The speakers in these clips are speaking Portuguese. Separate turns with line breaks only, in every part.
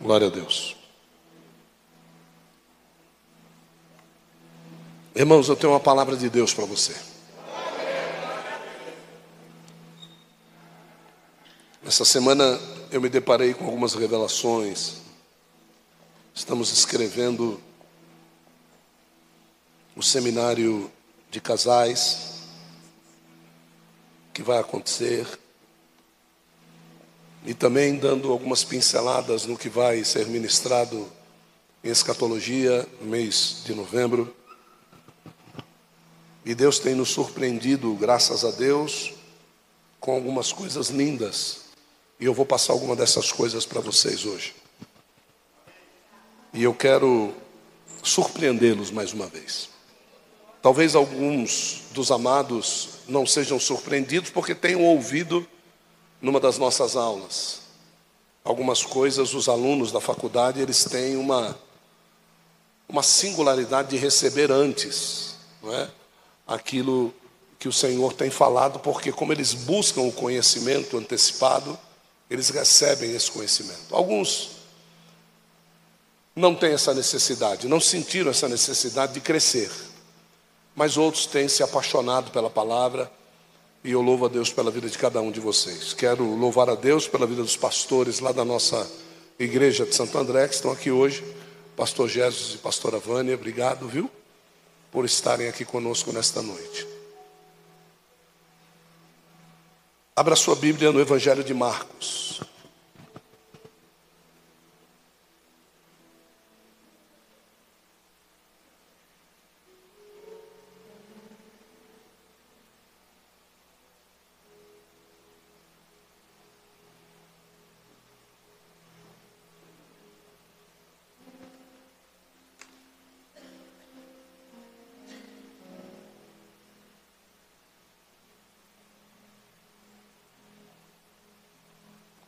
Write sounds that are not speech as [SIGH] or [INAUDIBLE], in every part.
Glória a Deus. Irmãos, eu tenho uma palavra de Deus para você. Essa semana eu me deparei com algumas revelações. Estamos escrevendo o seminário de casais que vai acontecer e também dando algumas pinceladas no que vai ser ministrado em escatologia mês de novembro. E Deus tem nos surpreendido, graças a Deus, com algumas coisas lindas. E eu vou passar alguma dessas coisas para vocês hoje. E eu quero surpreendê-los mais uma vez. Talvez alguns dos amados não sejam surpreendidos porque tenham ouvido numa das nossas aulas. Algumas coisas os alunos da faculdade eles têm uma uma singularidade de receber antes, não é? Aquilo que o Senhor tem falado, porque como eles buscam o conhecimento antecipado, eles recebem esse conhecimento. Alguns não têm essa necessidade, não sentiram essa necessidade de crescer, mas outros têm se apaixonado pela palavra e eu louvo a Deus pela vida de cada um de vocês. Quero louvar a Deus pela vida dos pastores lá da nossa igreja de Santo André, que estão aqui hoje. Pastor Jesus e pastora Vânia, obrigado, viu? Por estarem aqui conosco nesta noite. Abra sua Bíblia no Evangelho de Marcos.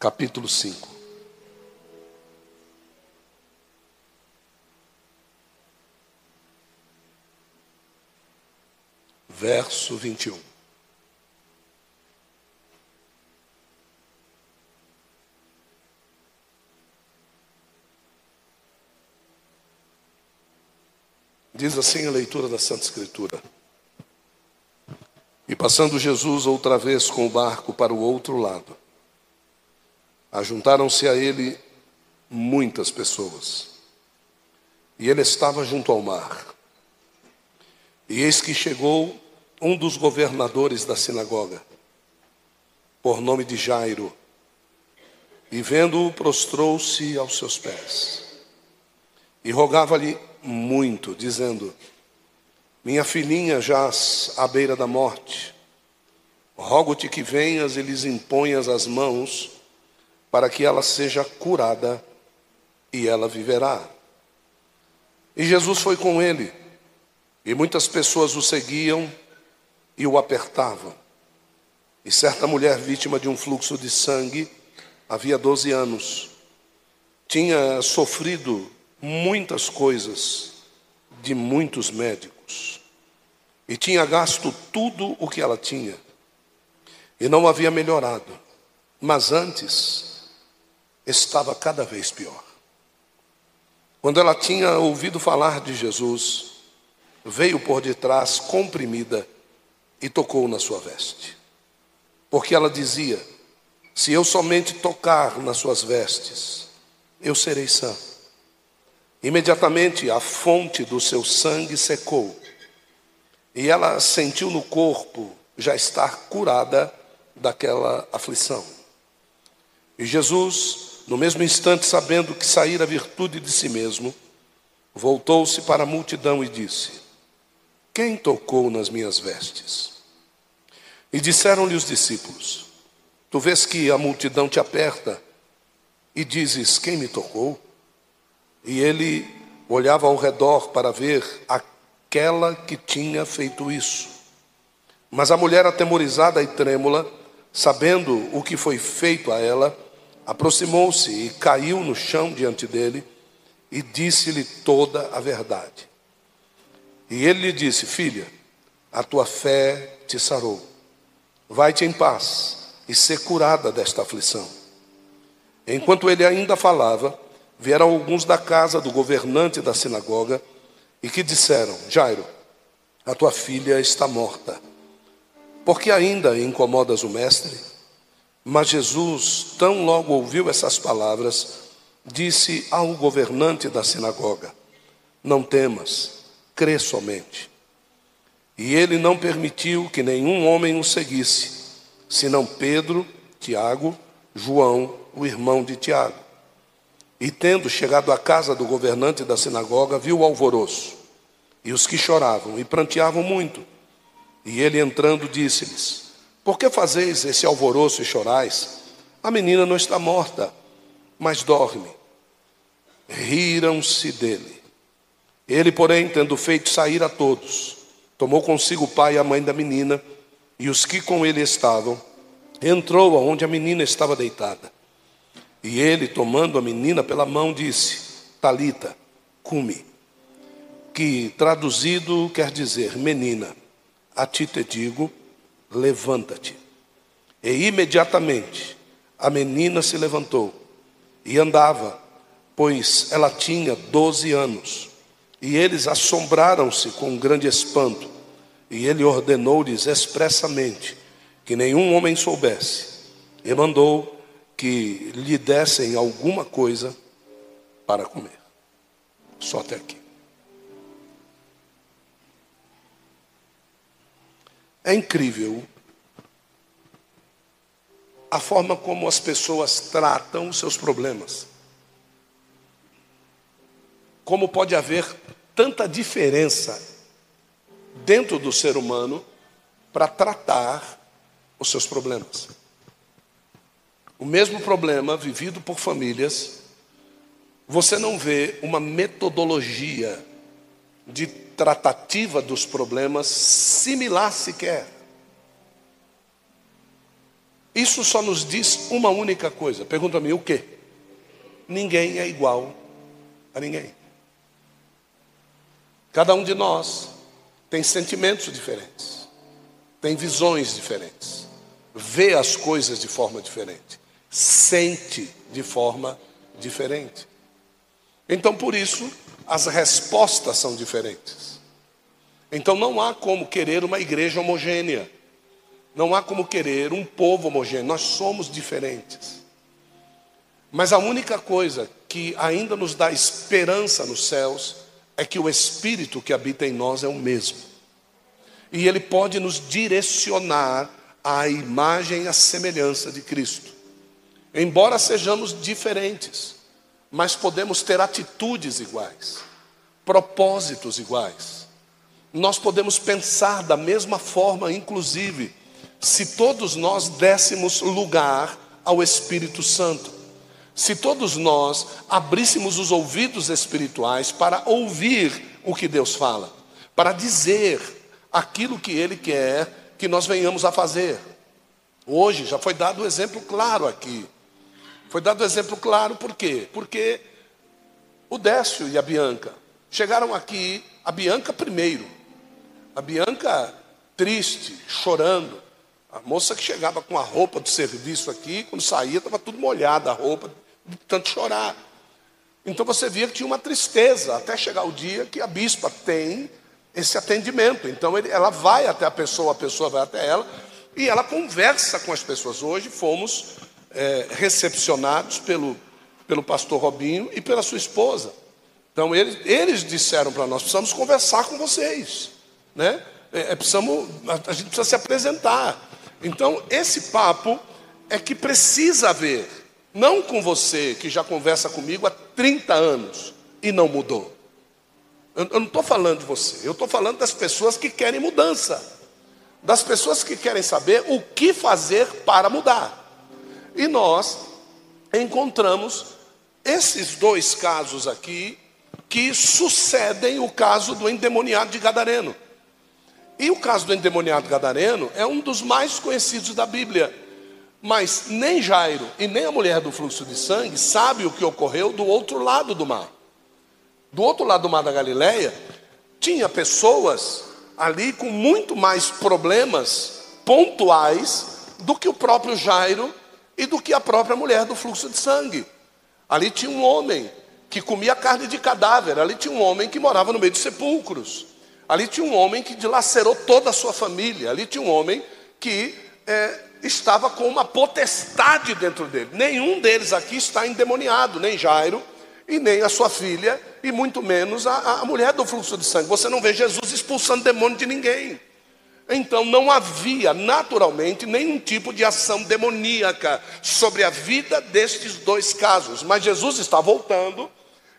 Capítulo 5. Verso 21. Diz assim a leitura da Santa Escritura. E passando Jesus outra vez com o barco para o outro lado, Ajuntaram-se a ele muitas pessoas. E ele estava junto ao mar. E eis que chegou um dos governadores da sinagoga, por nome de Jairo, e vendo-o, prostrou-se aos seus pés. E rogava-lhe muito, dizendo: Minha filhinha jaz à beira da morte. Rogo-te que venhas e lhes imponhas as mãos para que ela seja curada e ela viverá. E Jesus foi com ele, e muitas pessoas o seguiam e o apertavam. E certa mulher vítima de um fluxo de sangue, havia 12 anos, tinha sofrido muitas coisas de muitos médicos e tinha gasto tudo o que ela tinha e não havia melhorado. Mas antes, estava cada vez pior. Quando ela tinha ouvido falar de Jesus, veio por detrás comprimida e tocou na sua veste. Porque ela dizia: Se eu somente tocar nas suas vestes, eu serei sã. Imediatamente a fonte do seu sangue secou, e ela sentiu no corpo já estar curada daquela aflição. E Jesus no mesmo instante, sabendo que saíra a virtude de si mesmo, voltou-se para a multidão e disse: Quem tocou nas minhas vestes? E disseram-lhe os discípulos: Tu vês que a multidão te aperta e dizes: Quem me tocou? E ele olhava ao redor para ver aquela que tinha feito isso. Mas a mulher, atemorizada e trêmula, sabendo o que foi feito a ela, aproximou-se e caiu no chão diante dele e disse-lhe toda a verdade. E ele lhe disse: Filha, a tua fé te sarou. Vai-te em paz e ser curada desta aflição. Enquanto ele ainda falava, vieram alguns da casa do governante da sinagoga e que disseram: Jairo, a tua filha está morta. Porque ainda incomodas o mestre? Mas Jesus, tão logo ouviu essas palavras, disse ao governante da sinagoga: Não temas, crê somente. E ele não permitiu que nenhum homem o seguisse, senão Pedro, Tiago, João, o irmão de Tiago. E tendo chegado à casa do governante da sinagoga, viu o alvoroço e os que choravam e pranteavam muito. E ele entrando disse-lhes: Por que fazeis esse alvoroço e chorais? A menina não está morta, mas dorme. Riram-se dele. Ele, porém, tendo feito sair a todos, tomou consigo o pai e a mãe da menina e os que com ele estavam, entrou aonde a menina estava deitada. E ele, tomando a menina pela mão, disse: Talita, cume. Que traduzido quer dizer: Menina, a ti te digo, levanta-te. E imediatamente a menina se levantou e andava, pois ela tinha doze anos. E eles assombraram-se com um grande espanto. E ele ordenou-lhes expressamente que nenhum homem soubesse, e mandou que lhe dessem alguma coisa para comer. Só até aqui. É incrível a forma como as pessoas tratam os seus problemas. Como pode haver tanta diferença dentro do ser humano para tratar os seus problemas. O mesmo problema vivido por famílias, você não vê uma metodologia de tratativa dos problemas similar sequer. Isso só nos diz uma única coisa. Pergunta-me o quê? Ninguém é igual a ninguém. Cada um de nós tem sentimentos diferentes, tem visões diferentes, vê as coisas de forma diferente, sente de forma diferente. Então, por isso, as respostas são diferentes. Então, não há como querer uma igreja homogênea, não há como querer um povo homogêneo, nós somos diferentes. Mas a única coisa que ainda nos dá esperança nos céus é que o Espírito que habita em nós é o mesmo. E ele pode nos direcionar à imagem e à semelhança de Cristo. Embora sejamos diferentes, mas podemos ter atitudes iguais, propósitos iguais. Nós podemos pensar da mesma forma, inclusive, se todos nós dessemos lugar ao Espírito Santo. Se todos nós abríssemos os ouvidos espirituais para ouvir o que Deus fala, para dizer aquilo que Ele quer que nós venhamos a fazer. Hoje já foi dado o um exemplo claro aqui. Foi dado exemplo claro por quê? Porque o Décio e a Bianca chegaram aqui, a Bianca primeiro. A Bianca triste, chorando. A moça que chegava com a roupa do serviço aqui, quando saía, estava tudo molhada a roupa, de tanto chorar. Então você via que tinha uma tristeza, até chegar o dia que a bispa tem esse atendimento. Então ele, ela vai até a pessoa, a pessoa vai até ela, e ela conversa com as pessoas. Hoje fomos é, recepcionados pelo, pelo pastor Robinho e pela sua esposa. Então eles, eles disseram para nós: precisamos conversar com vocês, né? É, é, precisamos, a gente precisa se apresentar. Então esse papo é que precisa haver, não com você que já conversa comigo há 30 anos e não mudou. Eu, eu não estou falando de você, eu estou falando das pessoas que querem mudança, das pessoas que querem saber o que fazer para mudar. E nós encontramos esses dois casos aqui que sucedem o caso do endemoniado de Gadareno. E o caso do endemoniado gadareno é um dos mais conhecidos da Bíblia. Mas nem Jairo e nem a mulher do fluxo de sangue sabe o que ocorreu do outro lado do mar. Do outro lado do mar da Galileia, tinha pessoas ali com muito mais problemas pontuais do que o próprio Jairo e do que a própria mulher do fluxo de sangue. Ali tinha um homem que comia carne de cadáver. Ali tinha um homem que morava no meio de sepulcros. Ali tinha um homem que dilacerou toda a sua família. Ali tinha um homem que é, estava com uma potestade dentro dele. Nenhum deles aqui está endemoniado, nem Jairo, e nem a sua filha, e muito menos a, a mulher do fluxo de sangue. Você não vê Jesus expulsando demônio de ninguém. Então não havia naturalmente nenhum tipo de ação demoníaca sobre a vida destes dois casos. Mas Jesus está voltando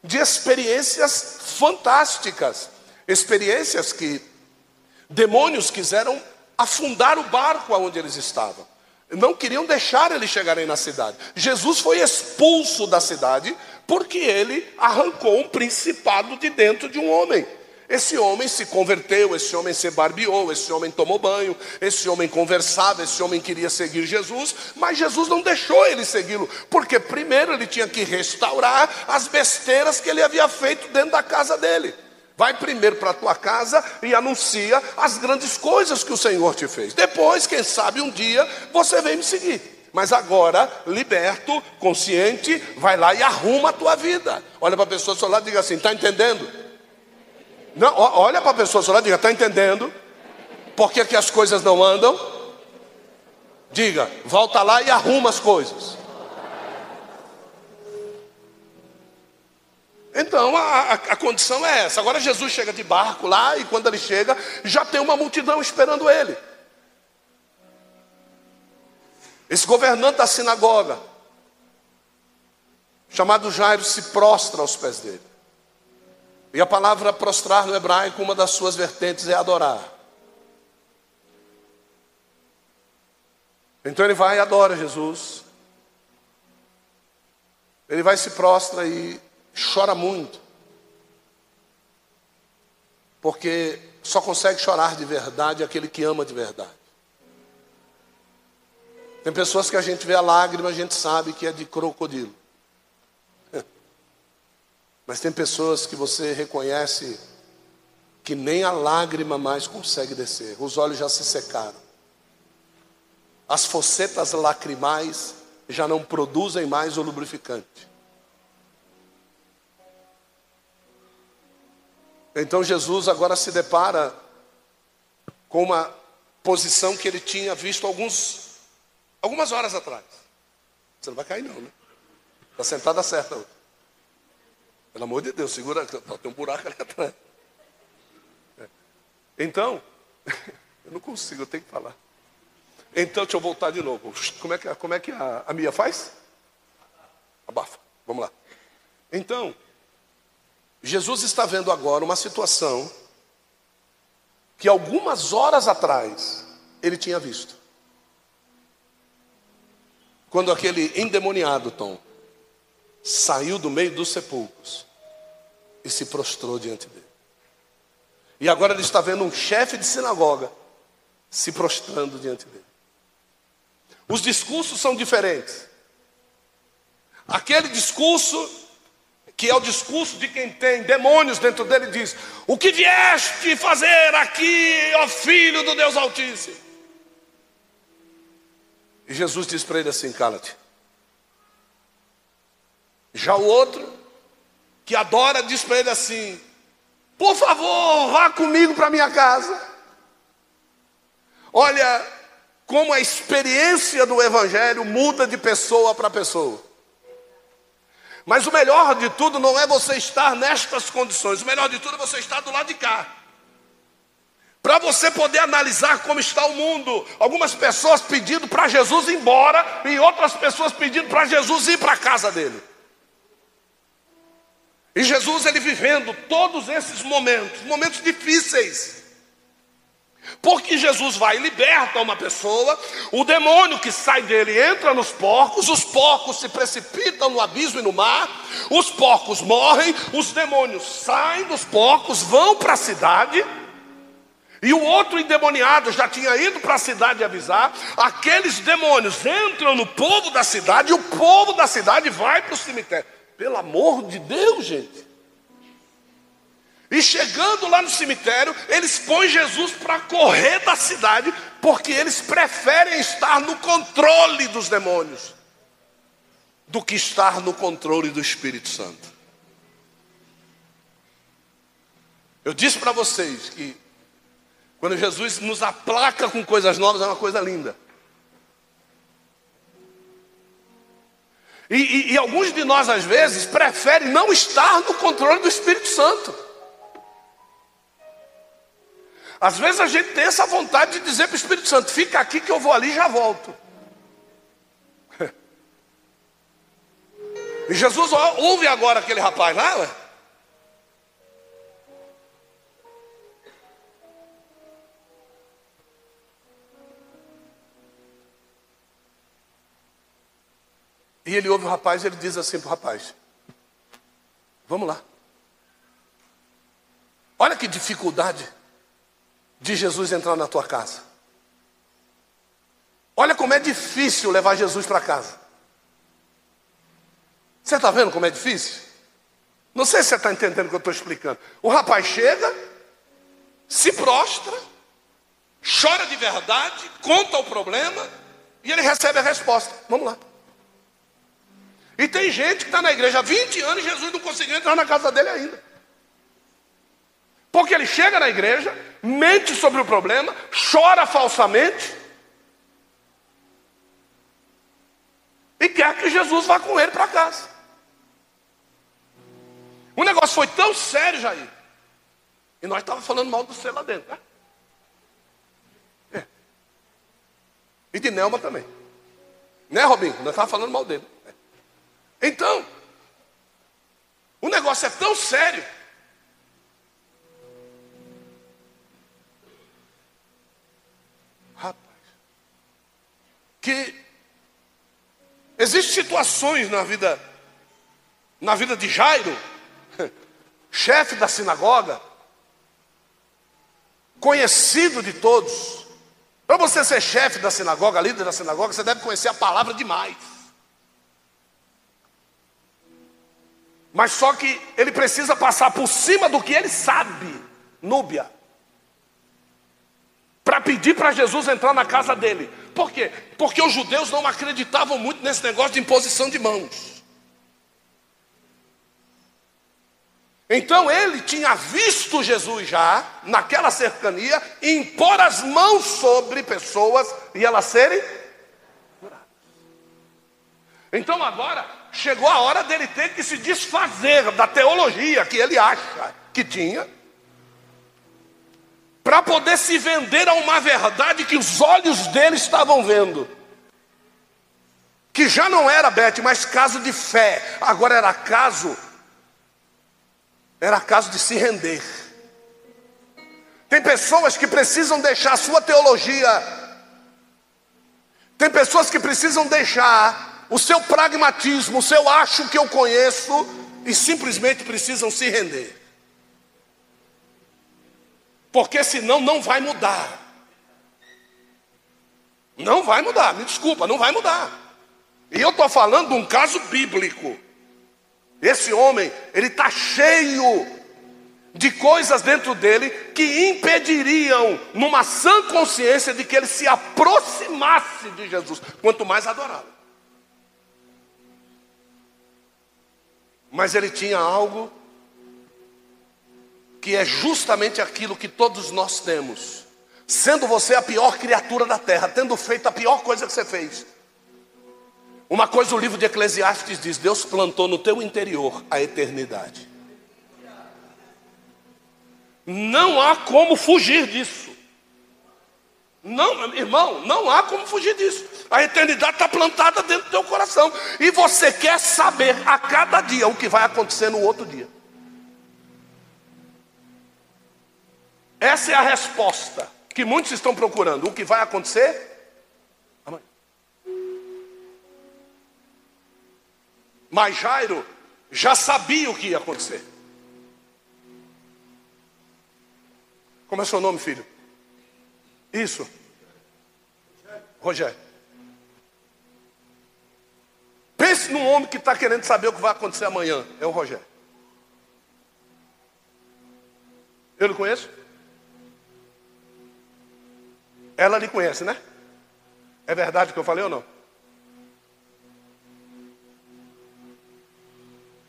de experiências fantásticas, experiências que demônios quiseram afundar o barco aonde eles estavam. Não queriam deixar eles chegarem na cidade. Jesus foi expulso da cidade porque ele arrancou um principado de dentro de um homem. Esse homem se converteu, esse homem se barbeou, esse homem tomou banho, esse homem conversava, esse homem queria seguir Jesus, mas Jesus não deixou ele segui-lo, porque primeiro ele tinha que restaurar as besteiras que ele havia feito dentro da casa dele. Vai primeiro para a tua casa e anuncia as grandes coisas que o Senhor te fez. Depois, quem sabe um dia você vem me seguir. Mas agora, liberto, consciente, vai lá e arruma a tua vida. Olha para a pessoa do seu lado e diga assim: está entendendo? Não, olha para a pessoa diga: está entendendo? Por que, que as coisas não andam? Diga, volta lá e arruma as coisas. Então a, a, a, condição é essa. Agora Jesus chega de barco lá e quando ele chega, já tem uma multidão esperando ele. Esse governante da sinagoga, chamado Jairo, se prostra aos pés dele. E a palavra prostrar no hebraico, uma das suas vertentes é adorar. Então ele vai e adora Jesus. Ele vai se prostra e chora muito. Porque só consegue chorar de verdade aquele que ama de verdade. Tem pessoas que a gente vê a lágrima, a gente sabe que é de crocodilo. Mas tem pessoas que você reconhece que nem a lágrima mais consegue descer, os olhos já se secaram. As focetas lacrimais já não produzem mais o lubrificante. Então Jesus agora se depara com uma posição que ele tinha visto alguns, algumas horas atrás. Você não vai cair não, né? Está sentada certa. Pelo amor de Deus, segura, tem um buraco ali [LAUGHS] atrás. É. Então, [LAUGHS] eu não consigo, eu tenho que falar. Então, deixa eu voltar de novo. Como é que, como é que a, a Mia faz? Abafa. Vamos lá. Então, Jesus está vendo agora uma situação que algumas horas atrás ele tinha visto. Quando aquele endemoniado Tom saiu do meio dos sepulcros e se prostrou diante dele. E agora ele está vendo um chefe de sinagoga se prostrando diante dele. Os discursos são diferentes. Aquele discurso que é o discurso de quem tem demônios dentro dele, diz: O que vieste fazer aqui, ó filho do Deus Altíssimo? E Jesus diz para ele assim: Cala-te. Já o outro, que adora, diz para ele assim: Por favor, vá comigo para minha casa. Olha como a experiência do Evangelho muda de pessoa para pessoa. Mas o melhor de tudo não é você estar nestas condições, o melhor de tudo é você estar do lado de cá. Para você poder analisar como está o mundo. Algumas pessoas pedindo para Jesus ir embora e outras pessoas pedindo para Jesus ir para a casa dele. E Jesus ele vivendo todos esses momentos, momentos difíceis. Porque Jesus vai e liberta uma pessoa, o demônio que sai dele entra nos porcos, os porcos se precipitam no abismo e no mar, os porcos morrem, os demônios saem dos porcos, vão para a cidade, e o outro endemoniado já tinha ido para a cidade avisar, aqueles demônios entram no povo da cidade, e o povo da cidade vai para o cemitério. Pelo amor de Deus, gente. E chegando lá no cemitério, eles põem Jesus para correr da cidade, porque eles preferem estar no controle dos demônios do que estar no controle do Espírito Santo. Eu disse para vocês que quando Jesus nos aplaca com coisas novas é uma coisa linda. E, e, e, alguns de nós, às vezes, preferem não estar no controle do Espírito Santo. Às vezes a gente tem essa vontade de dizer para o Espírito Santo: fica aqui que eu vou ali e já volto. [LAUGHS] E Jesus ouve agora aquele rapaz lá. E ele ouve o rapaz e ele diz assim para o rapaz: Vamos lá. Olha que dificuldade de Jesus entrar na tua casa. Olha como é difícil levar Jesus para casa. Você está vendo como é difícil? Não sei se você está entendendo o que eu estou explicando. O rapaz chega, se prostra, chora de verdade, conta o problema e ele recebe a resposta. Vamos lá. E tem gente que está na igreja há 20 anos e Jesus não conseguiu entrar na casa dele ainda. Porque ele chega na igreja, mente sobre o problema, chora falsamente e quer que Jesus vá com ele para casa. O negócio foi tão sério, Jair. E nós estávamos falando mal do céu lá dentro, né? É. E de Nelma também. Né, Robinho? Nós estávamos falando mal dele. Então, o negócio é tão sério. Rapaz, que existem situações na vida, na vida de Jairo, [LAUGHS] chefe da sinagoga, conhecido de todos. Para você ser chefe da sinagoga, líder da sinagoga, você deve conhecer a palavra demais. Mas só que ele precisa passar por cima do que ele sabe, Núbia, para pedir para Jesus entrar na casa dele. Por quê? Porque os judeus não acreditavam muito nesse negócio de imposição de mãos. Então ele tinha visto Jesus já, naquela cercania, impor as mãos sobre pessoas e elas serem. Então agora chegou a hora dele ter que se desfazer da teologia que ele acha que tinha, para poder se vender a uma verdade que os olhos dele estavam vendo. Que já não era, Beth, mais caso de fé, agora era caso, era caso de se render. Tem pessoas que precisam deixar a sua teologia, tem pessoas que precisam deixar o seu pragmatismo, o seu acho que eu conheço, e simplesmente precisam se render. Porque senão não vai mudar. Não vai mudar, me desculpa, não vai mudar. E eu estou falando de um caso bíblico. Esse homem, ele está cheio de coisas dentro dele que impediriam, numa sã consciência, de que ele se aproximasse de Jesus, quanto mais adorá-lo. Mas ele tinha algo que é justamente aquilo que todos nós temos. Sendo você a pior criatura da terra, tendo feito a pior coisa que você fez. Uma coisa o livro de Eclesiastes diz: Deus plantou no teu interior a eternidade. Não há como fugir disso. Não, irmão, não há como fugir disso. A eternidade está plantada dentro do teu coração. E você quer saber a cada dia o que vai acontecer no outro dia. Essa é a resposta que muitos estão procurando. O que vai acontecer amanhã. Mas Jairo já sabia o que ia acontecer. Como é seu nome, filho? Isso. Rogério. Pense num homem que está querendo saber o que vai acontecer amanhã. É o Rogério. Eu lhe conheço? Ela lhe conhece, né? É verdade o que eu falei ou não?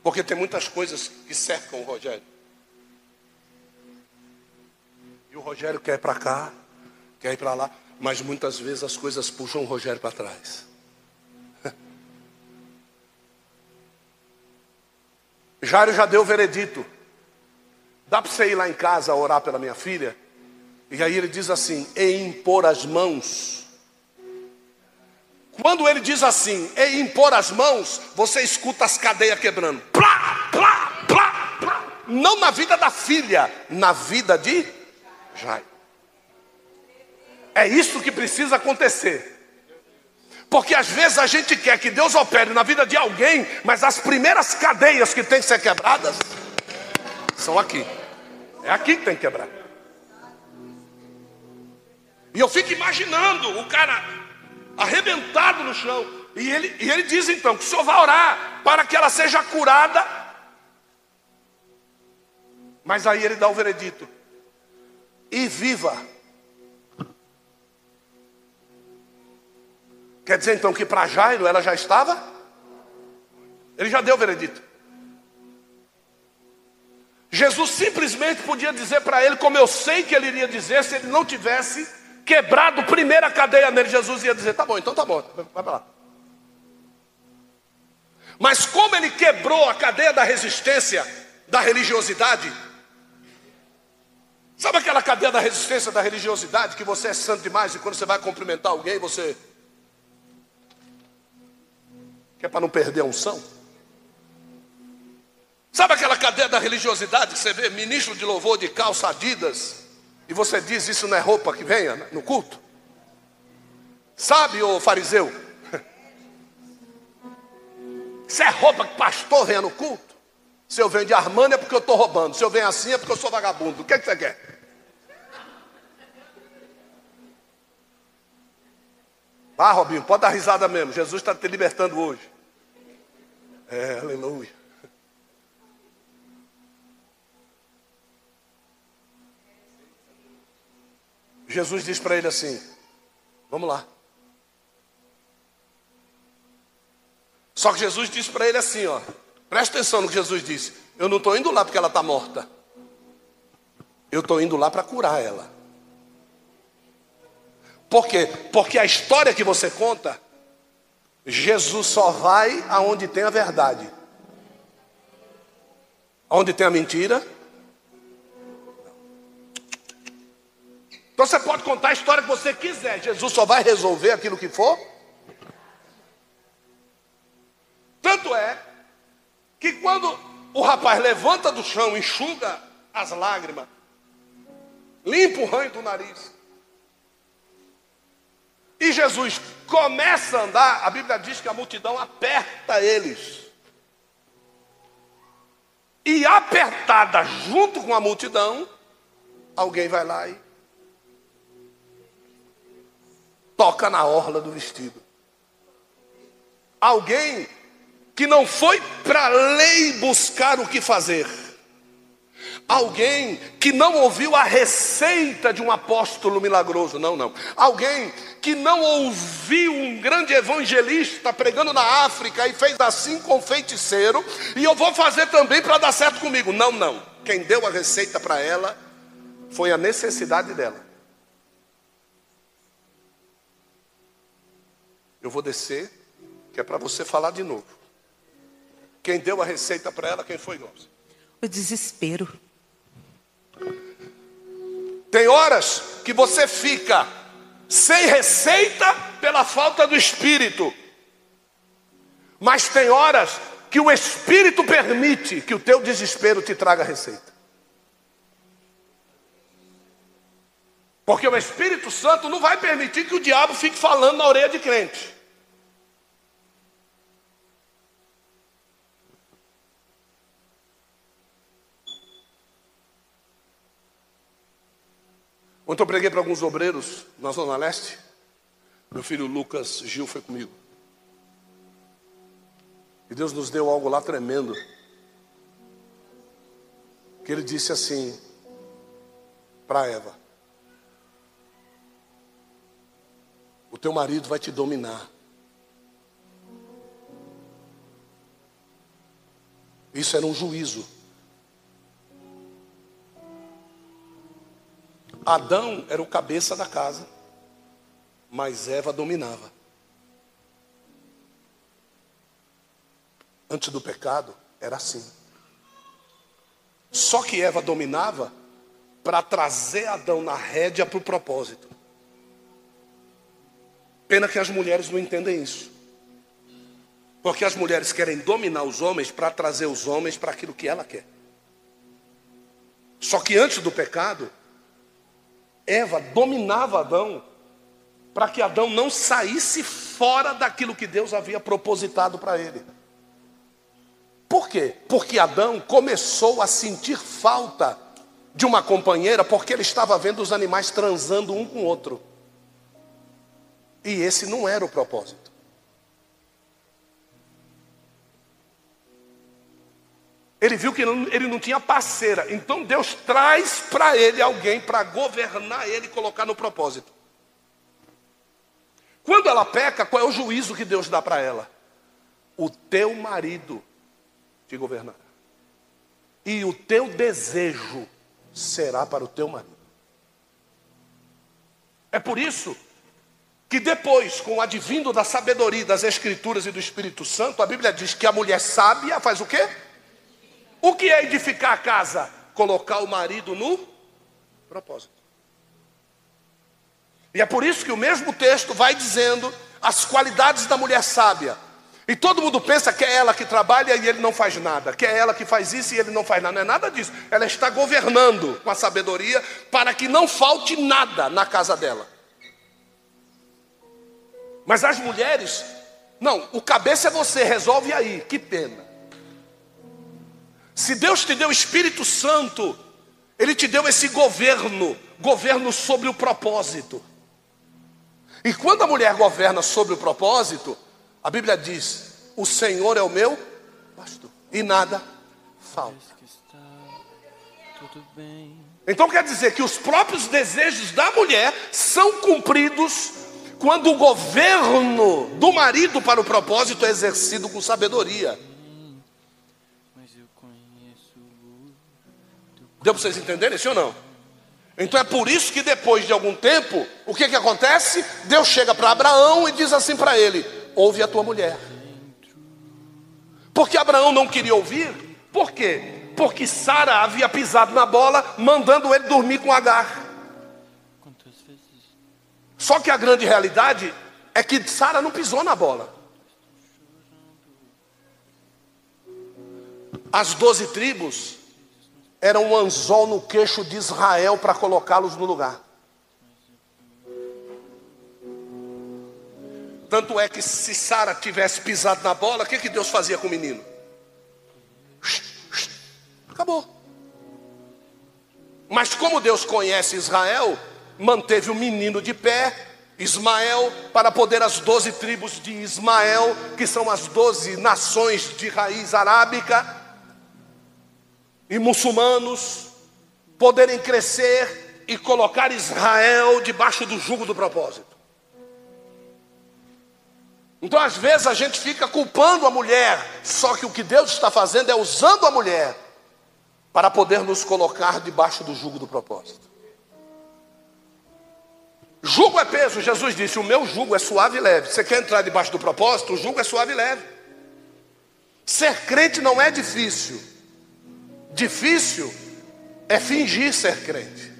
Porque tem muitas coisas que cercam o Rogério. Rogério quer ir para cá, quer ir para lá, mas muitas vezes as coisas puxam o Rogério para trás. [LAUGHS] Jairo já deu o veredito. Dá para você ir lá em casa orar pela minha filha? E aí ele diz assim: e impor as mãos. Quando ele diz assim, e impor as mãos, você escuta as cadeias quebrando. Plá, plá, plá, plá. Não na vida da filha, na vida de Jairo. É isso que precisa acontecer. Porque às vezes a gente quer que Deus opere na vida de alguém, mas as primeiras cadeias que tem que ser quebradas são aqui. É aqui que tem que quebrar. E eu fico imaginando o cara arrebentado no chão. E ele, e ele diz então que o senhor vai orar para que ela seja curada. Mas aí ele dá o veredito: e viva. Quer dizer então que para Jairo ela já estava? Ele já deu o veredito. Jesus simplesmente podia dizer para ele, como eu sei que ele iria dizer, se ele não tivesse quebrado a primeira cadeia nele, Jesus ia dizer: tá bom, então tá bom, vai para lá. Mas como ele quebrou a cadeia da resistência, da religiosidade, sabe aquela cadeia da resistência da religiosidade que você é santo demais e quando você vai cumprimentar alguém você que é para não perder a unção. Sabe aquela cadeia da religiosidade que você vê ministro de louvor de calça adidas e você diz isso não é roupa que venha no culto? Sabe, ô fariseu? [LAUGHS] Isso é roupa que pastor venha no culto? Se eu venho de Armani é porque eu estou roubando. Se eu venho assim é porque eu sou vagabundo. O que, é que você quer? Ah, Robinho, pode dar risada mesmo. Jesus está te libertando hoje. É, aleluia. Jesus diz para ele assim: Vamos lá. Só que Jesus disse para ele assim: ó, presta atenção no que Jesus disse. Eu não estou indo lá porque ela está morta. Eu estou indo lá para curar ela. Por quê? Porque a história que você conta Jesus só vai aonde tem a verdade. Onde tem a mentira? Então você pode contar a história que você quiser. Jesus só vai resolver aquilo que for. Tanto é que quando o rapaz levanta do chão, enxuga as lágrimas, limpa o ranho do nariz, e Jesus começa a andar, a Bíblia diz que a multidão aperta eles. E apertada junto com a multidão, alguém vai lá e toca na orla do vestido. Alguém que não foi para a lei buscar o que fazer Alguém que não ouviu a receita de um apóstolo milagroso, não, não. Alguém que não ouviu um grande evangelista pregando na África e fez assim com feiticeiro, e eu vou fazer também para dar certo comigo. Não, não. Quem deu a receita para ela foi a necessidade dela. Eu vou descer, que é para você falar de novo. Quem deu a receita para ela, quem foi, Gomes?
O desespero.
Tem horas que você fica sem receita pela falta do espírito. Mas tem horas que o espírito permite que o teu desespero te traga receita. Porque o Espírito Santo não vai permitir que o diabo fique falando na orelha de crente. Ontem eu preguei para alguns obreiros na Zona Leste. Meu filho Lucas Gil foi comigo. E Deus nos deu algo lá tremendo. Que ele disse assim para Eva: O teu marido vai te dominar. Isso era um juízo. Adão era o cabeça da casa, mas Eva dominava. Antes do pecado, era assim. Só que Eva dominava para trazer Adão na rédea para o propósito. Pena que as mulheres não entendem isso. Porque as mulheres querem dominar os homens para trazer os homens para aquilo que ela quer. Só que antes do pecado, Eva dominava Adão para que Adão não saísse fora daquilo que Deus havia propositado para ele. Por quê? Porque Adão começou a sentir falta de uma companheira porque ele estava vendo os animais transando um com o outro. E esse não era o propósito. Ele viu que ele não tinha parceira, então Deus traz para ele alguém para governar ele e colocar no propósito. Quando ela peca, qual é o juízo que Deus dá para ela? O teu marido te governará. E o teu desejo será para o teu marido. É por isso que depois, com o advindo da sabedoria das Escrituras e do Espírito Santo, a Bíblia diz que a mulher sábia faz o quê? O que é edificar a casa? Colocar o marido no propósito. E é por isso que o mesmo texto vai dizendo as qualidades da mulher sábia. E todo mundo pensa que é ela que trabalha e ele não faz nada, que é ela que faz isso e ele não faz nada. Não é nada disso. Ela está governando com a sabedoria para que não falte nada na casa dela. Mas as mulheres, não, o cabeça é você, resolve aí. Que pena. Se Deus te deu o Espírito Santo, Ele te deu esse governo, governo sobre o propósito. E quando a mulher governa sobre o propósito, a Bíblia diz: O Senhor é o meu pastor, e nada falta. Então quer dizer que os próprios desejos da mulher são cumpridos quando o governo do marido para o propósito é exercido com sabedoria. Deu para vocês entenderem, sim ou não? Então é por isso que depois de algum tempo, o que, que acontece? Deus chega para Abraão e diz assim para ele: ouve a tua mulher. Porque Abraão não queria ouvir, por quê? Porque Sara havia pisado na bola, mandando ele dormir com Agar. Só que a grande realidade é que Sara não pisou na bola. As doze tribos eram um anzol no queixo de Israel para colocá-los no lugar. Tanto é que se Sara tivesse pisado na bola, o que, que Deus fazia com o menino? Acabou. Mas como Deus conhece Israel, manteve o menino de pé, Ismael, para poder as doze tribos de Ismael, que são as doze nações de raiz arábica e muçulmanos, poderem crescer e colocar Israel debaixo do jugo do propósito. Então, às vezes, a gente fica culpando a mulher, só que o que Deus está fazendo é usando a mulher para poder nos colocar debaixo do jugo do propósito. Jugo é peso, Jesus disse: O meu jugo é suave e leve. Você quer entrar debaixo do propósito? O jugo é suave e leve. Ser crente não é difícil, difícil é fingir ser crente.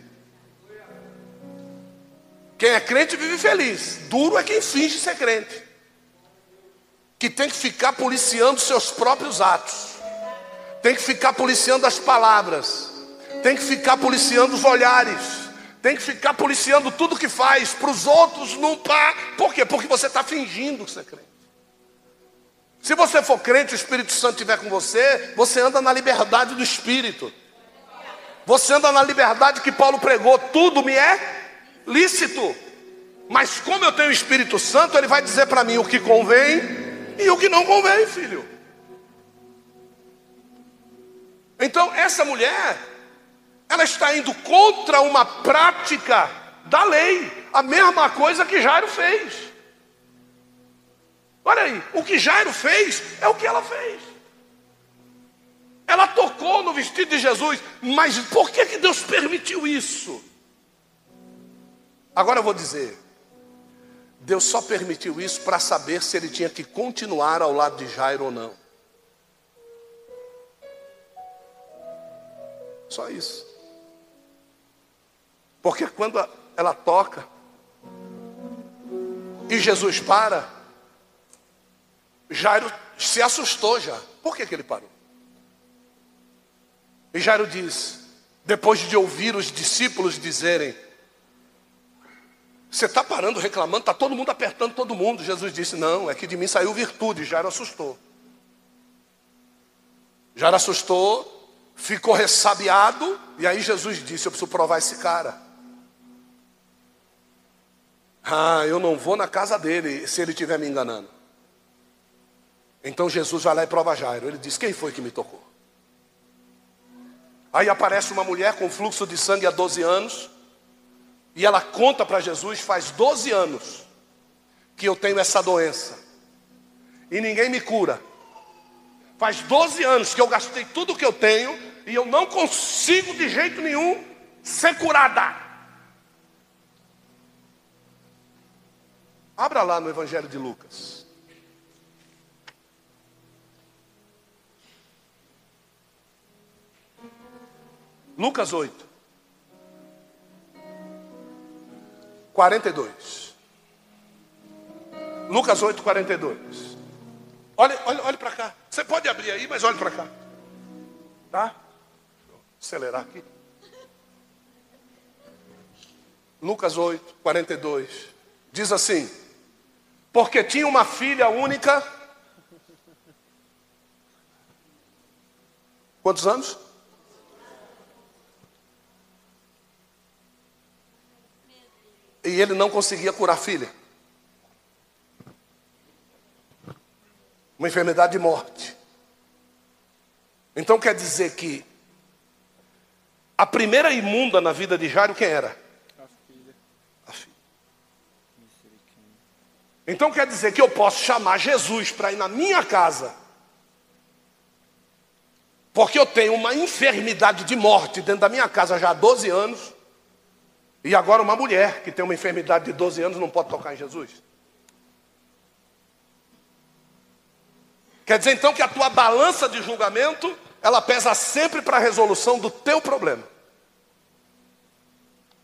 Quem é crente vive feliz, duro é quem finge ser crente que tem que ficar policiando seus próprios atos, tem que ficar policiando as palavras, tem que ficar policiando os olhares, tem que ficar policiando tudo que faz para os outros não pá. Por quê? Porque você está fingindo é crente. Se você for crente, o Espírito Santo estiver com você, você anda na liberdade do Espírito. Você anda na liberdade que Paulo pregou, tudo me é lícito. Mas como eu tenho o Espírito Santo, ele vai dizer para mim o que convém e o que não convém, filho. Então, essa mulher, ela está indo contra uma prática da lei, a mesma coisa que Jairo fez. Olha aí, o que Jairo fez é o que ela fez. Ela tocou no vestido de Jesus, mas por que, que Deus permitiu isso? Agora eu vou dizer, Deus só permitiu isso para saber se ele tinha que continuar ao lado de Jairo ou não. Só isso. Porque quando ela toca e Jesus para, Jairo se assustou já. Por que, que ele parou? E Jairo diz, depois de ouvir os discípulos dizerem: Você está parando reclamando, está todo mundo apertando todo mundo. Jesus disse: Não, é que de mim saiu virtude. Jairo assustou. Jairo assustou, ficou ressabiado, e aí Jesus disse: Eu preciso provar esse cara. Ah, eu não vou na casa dele se ele estiver me enganando. Então Jesus vai lá e prova Jairo. Ele diz: Quem foi que me tocou? Aí aparece uma mulher com fluxo de sangue há 12 anos. E ela conta para Jesus: Faz 12 anos que eu tenho essa doença. E ninguém me cura. Faz 12 anos que eu gastei tudo que eu tenho. E eu não consigo de jeito nenhum ser curada. Abra lá no Evangelho de Lucas. Lucas 8. 42. Lucas 8, 42. Olhe, olhe, olhe para cá. Você pode abrir aí, mas olhe para cá. Tá? Vou acelerar aqui. Lucas 8, 42. Diz assim: porque tinha uma filha única. Quantos anos? E ele não conseguia curar a filha. Uma enfermidade de morte. Então quer dizer que a primeira imunda na vida de Jairo quem era? Então quer dizer que eu posso chamar Jesus para ir na minha casa, porque eu tenho uma enfermidade de morte dentro da minha casa já há 12 anos, e agora uma mulher que tem uma enfermidade de 12 anos não pode tocar em Jesus? Quer dizer então que a tua balança de julgamento, ela pesa sempre para a resolução do teu problema.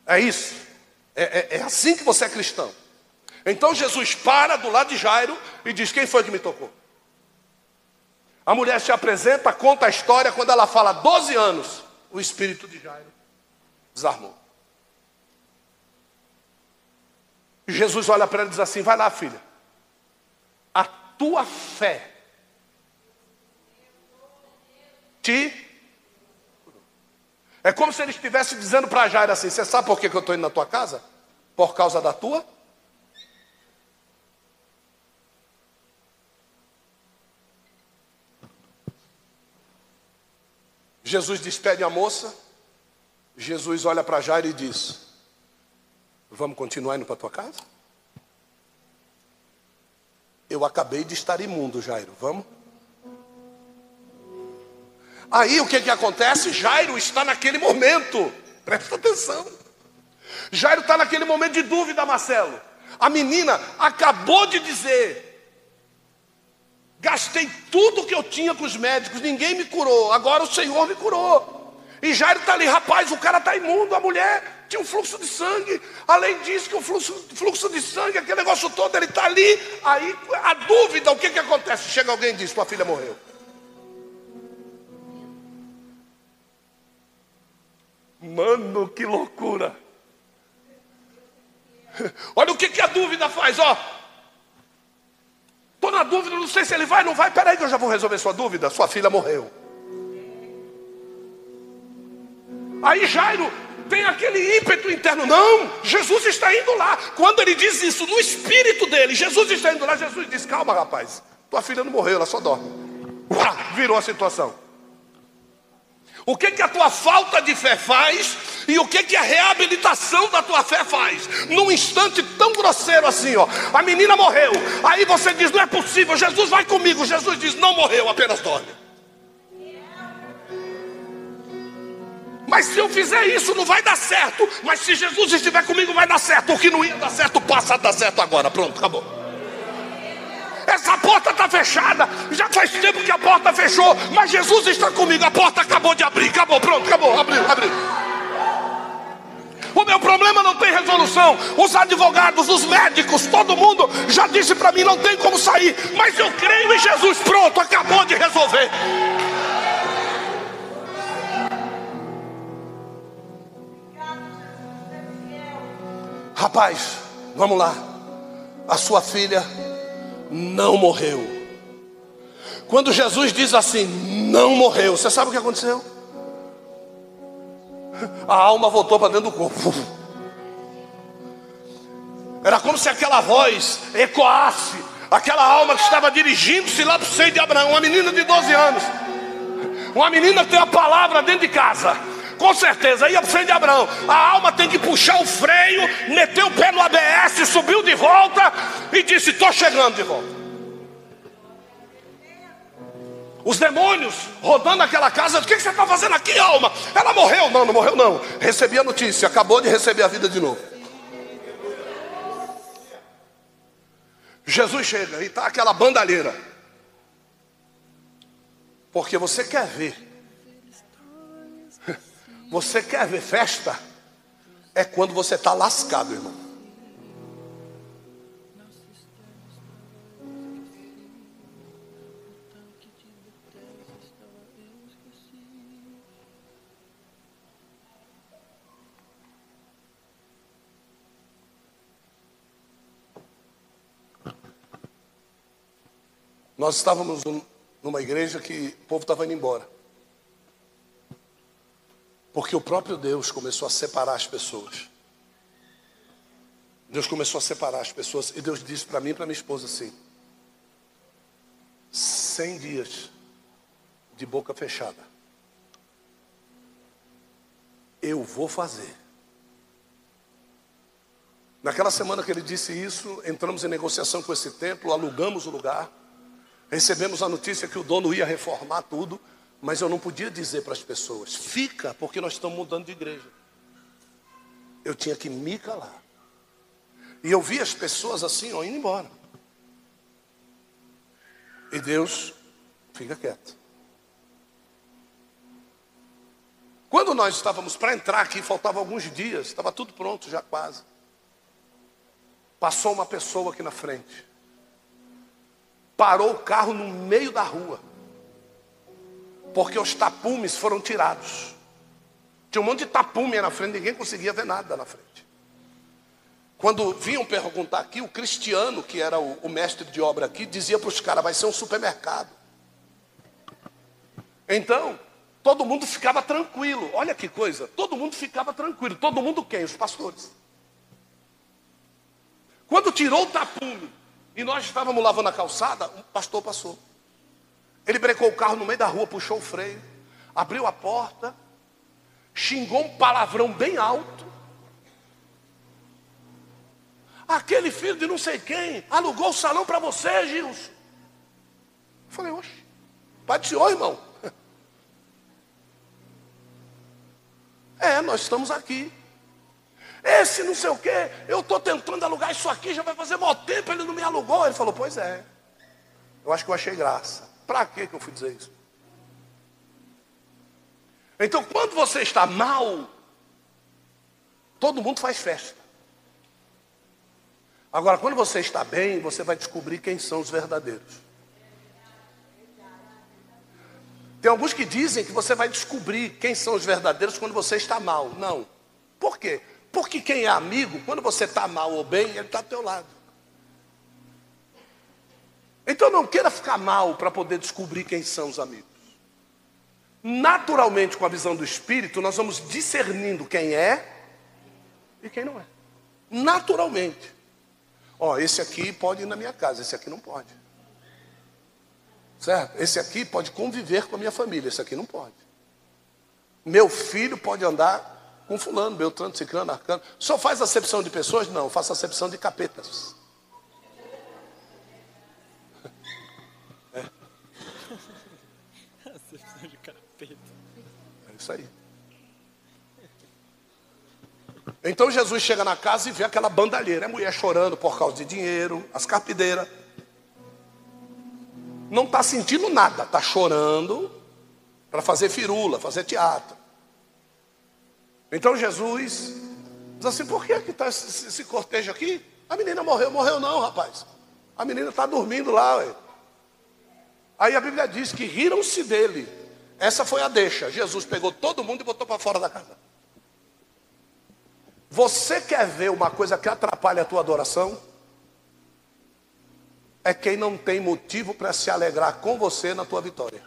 É isso. É, é, é assim que você é cristão. Então Jesus para do lado de Jairo e diz: Quem foi que me tocou? A mulher se apresenta, conta a história. Quando ela fala 12 anos, o espírito de Jairo desarmou. Jesus olha para ela e diz assim: Vai lá, filha, a tua fé te. É como se ele estivesse dizendo para Jairo assim: Você sabe por que eu estou indo na tua casa? Por causa da tua Jesus despede a moça. Jesus olha para Jairo e diz: Vamos continuar indo para tua casa? Eu acabei de estar imundo, Jairo. Vamos? Aí o que, que acontece? Jairo está naquele momento. Presta atenção. Jairo está naquele momento de dúvida, Marcelo. A menina acabou de dizer: Gastei tudo que eu tinha com os médicos, ninguém me curou. Agora o Senhor me curou. E Jairo está ali, rapaz, o cara está imundo, a mulher tinha um fluxo de sangue. Além disso, que o fluxo, fluxo de sangue, aquele negócio todo, ele está ali. Aí a dúvida, o que, que acontece? Chega alguém e diz: tua filha morreu. Mano, que loucura. [LAUGHS] Olha o que, que a dúvida faz, ó. Estou na dúvida, não sei se ele vai, não vai. Peraí que eu já vou resolver sua dúvida. Sua filha morreu. Aí Jairo tem aquele ímpeto interno. Não, Jesus está indo lá. Quando ele diz isso no espírito dele, Jesus está indo lá. Jesus diz: Calma, rapaz. Tua filha não morreu, ela só dorme. Uá, virou a situação. O que, que a tua falta de fé faz e o que, que a reabilitação da tua fé faz? Num instante tão grosseiro assim, ó. A menina morreu. Aí você diz: não é possível, Jesus vai comigo. Jesus diz: não morreu, apenas dorme. Mas se eu fizer isso, não vai dar certo. Mas se Jesus estiver comigo, vai dar certo. O que não ia dar certo, passa a dar certo agora. Pronto, acabou. Essa porta está fechada. Já faz tempo que a porta fechou. Mas Jesus está comigo. A porta acabou de abrir. Acabou, pronto, acabou. Abriu, abriu. O meu problema não tem resolução. Os advogados, os médicos, todo mundo já disse para mim: não tem como sair. Mas eu creio em Jesus. Pronto, acabou de resolver. Rapaz, vamos lá. A sua filha não morreu. Quando Jesus diz assim, não morreu, você sabe o que aconteceu? A alma voltou para dentro do corpo. Era como se aquela voz ecoasse, aquela alma que estava dirigindo-se lá para o seio de Abraão, uma menina de 12 anos, uma menina tem a palavra dentro de casa com certeza, ia para de Abraão. A alma tem que puxar o freio, meteu o pé no ABS, subiu de volta e disse: Estou chegando de volta. Os demônios rodando aquela casa, o que você está fazendo aqui, alma? Ela morreu? Não, não morreu, não. Recebi a notícia, acabou de receber a vida de novo. Jesus chega e está aquela bandalheira. Porque você quer ver você quer ver festa? É quando você está lascado, irmão. Nós estávamos numa igreja que o povo estava indo embora. Porque o próprio Deus começou a separar as pessoas. Deus começou a separar as pessoas. E Deus disse para mim e para minha esposa assim: cem dias de boca fechada. Eu vou fazer. Naquela semana que ele disse isso, entramos em negociação com esse templo, alugamos o lugar, recebemos a notícia que o dono ia reformar tudo. Mas eu não podia dizer para as pessoas, fica, porque nós estamos mudando de igreja. Eu tinha que me calar. E eu vi as pessoas assim, ó, indo embora. E Deus fica quieto. Quando nós estávamos para entrar aqui, faltavam alguns dias, estava tudo pronto já quase. Passou uma pessoa aqui na frente. Parou o carro no meio da rua porque os tapumes foram tirados. Tinha um monte de tapume na frente, ninguém conseguia ver nada na frente. Quando vinham perguntar aqui, o cristiano, que era o, mestre de obra aqui, dizia para os caras: vai ser um supermercado. Então, todo mundo ficava tranquilo. Olha que coisa, todo mundo ficava tranquilo. Todo mundo quem? Os pastores. Quando tirou o tapume e nós estávamos lavando a calçada, um pastor passou. Ele brecou o carro no meio da rua, puxou o freio, abriu a porta, xingou um palavrão bem alto. Aquele filho de não sei quem alugou o salão para você, Gilson. Eu falei, oxe, pai disse, ô irmão. [LAUGHS] É, nós estamos aqui. Esse não sei o quê, eu estou tentando alugar isso aqui, já vai fazer mó tempo, ele não me alugou. Ele falou, pois é. Eu acho que eu achei graça. Para que eu fui dizer isso? Então, quando você está mal, todo mundo faz festa. Agora, quando você está bem, você vai descobrir quem são os verdadeiros. Tem alguns que dizem que você vai descobrir quem são os verdadeiros quando você está mal. Não. Por quê? Porque quem é amigo, quando você está mal ou bem, ele está ao teu lado. Então não queira ficar mal para poder descobrir quem são os amigos. Naturalmente, com a visão do Espírito, nós vamos discernindo quem é e quem não é. Naturalmente. Ó, esse aqui pode ir na minha casa, esse aqui não pode. Certo? Esse aqui pode conviver com a minha família, esse aqui não pode. Meu filho pode andar com fulano, beltrano, ciclano, arcano. Só faz acepção de pessoas? Não, faço acepção de capetas. Aí. Então Jesus chega na casa e vê aquela bandalheira, é mulher chorando por causa de dinheiro, as carpideiras. Não está sentindo nada, está chorando para fazer firula, fazer teatro. Então Jesus diz assim: por que está esse, esse, cortejo aqui? A menina morreu, morreu não, rapaz. A menina está dormindo lá. Ué. Aí a Bíblia diz que riram-se dele. Essa foi a deixa. Jesus pegou todo mundo e botou para fora da casa. Você quer ver uma coisa que atrapalha a tua adoração? É quem não tem motivo para se alegrar com você na tua vitória.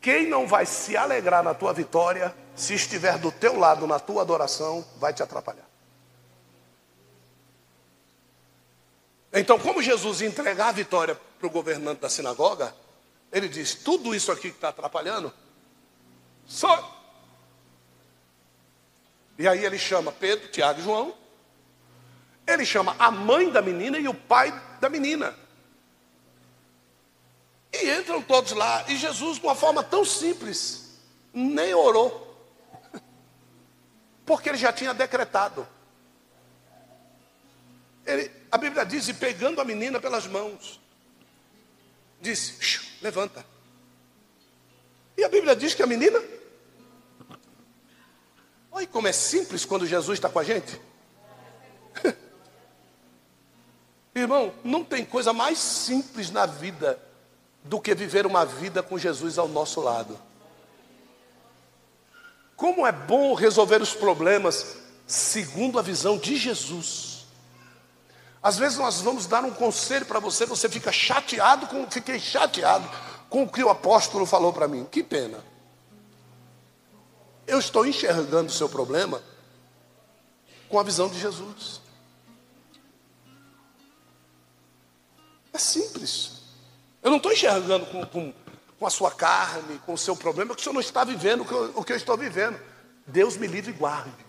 Quem não vai se alegrar na tua vitória, se estiver do teu lado na tua adoração, vai te atrapalhar. Então, como Jesus entregar a vitória para o governante da sinagoga, ele diz: tudo isso aqui que está atrapalhando, só. E aí ele chama Pedro, Tiago e João. Ele chama a mãe da menina e o pai da menina. E entram todos lá. E Jesus, de uma forma tão simples, nem orou. [LAUGHS] Porque ele já tinha decretado. Ele, a Bíblia diz: e pegando a menina pelas mãos, disse: levanta. E a Bíblia diz que a menina. Olha como é simples quando Jesus está com a gente. [LAUGHS] Irmão, não tem coisa mais simples na vida do que viver uma vida com Jesus ao nosso lado. Como é bom resolver os problemas segundo a visão de Jesus. Às vezes nós vamos dar um conselho para você, você fica chateado com, fiquei chateado com o que o apóstolo falou para mim. Que pena. Eu estou enxergando o seu problema com a visão de Jesus. É simples. Eu não estou enxergando com, com, com, a sua carne, com o seu problema, porque o senhor não está vivendo o que eu, o que eu estou vivendo. Deus me livre e guarde.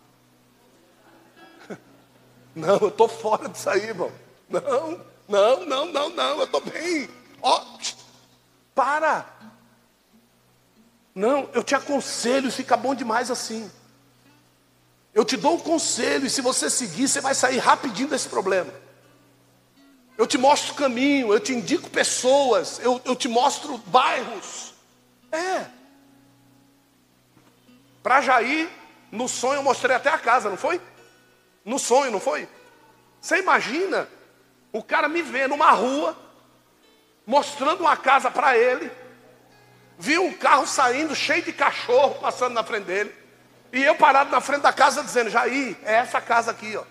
Não, eu estou fora disso aí, irmão. Não, não, não, não, não, eu estou bem. Ó, oh, para. Não, eu te aconselho, fica bom demais assim. Eu te dou um conselho, e se você seguir, você vai sair rapidinho desse problema. Eu te mostro o caminho, eu te indico pessoas, eu, eu te mostro bairros. É. Para Jair, no sonho eu mostrei até a casa, não foi? No sonho, não foi? Você imagina o cara me vê numa rua, mostrando uma casa para ele, viu um carro saindo cheio de cachorro passando na frente dele, e eu parado na frente da casa dizendo: Jair, é essa casa aqui, ó.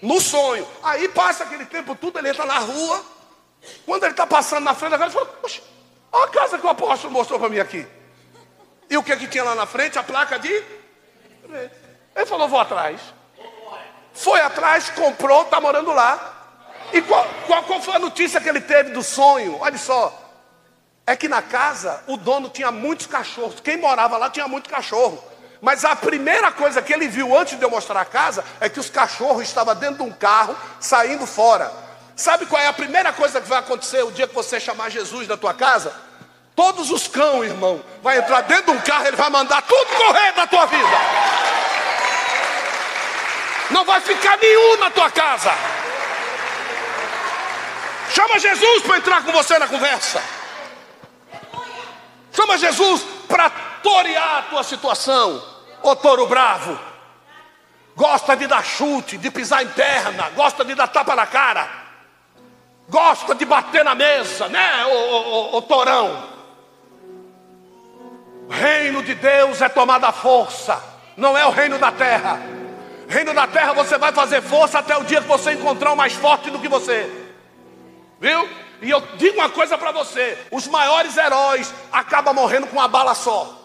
No sonho. Aí passa aquele tempo tudo, ele entra na rua. Quando ele está passando na frente da casa, ele fala: Poxa, olha a casa que o apóstolo mostrou para mim aqui. E o que, que tinha lá na frente? A placa de. Ele falou: Vou atrás. Foi atrás, comprou, está morando lá. E qual, qual, qual foi a notícia que ele teve do sonho? Olha só. É que na casa o dono tinha muitos cachorros. Quem morava lá tinha muito cachorro. Mas a primeira coisa que ele viu antes de eu mostrar a casa é que os cachorros estavam dentro de um carro saindo fora. Sabe qual é a primeira coisa que vai acontecer o dia que você chamar Jesus da tua casa? Todos os cão, irmão, vai entrar dentro de um carro, ele vai mandar tudo correr da tua vida. Não vai ficar nenhum na tua casa. Chama Jesus para entrar com você na conversa. Chama Jesus para torear a tua situação, ô touro bravo. Gosta de dar chute, de pisar em perna, gosta de dar tapa na cara, gosta de bater na mesa, né, ô, ô, ô torão? O reino de Deus é tomada força, não é o reino da terra. Reino da terra você vai fazer força até o dia que você encontrar o mais forte do que você. Viu? E eu digo uma coisa para você: os maiores heróis acabam morrendo com uma bala só.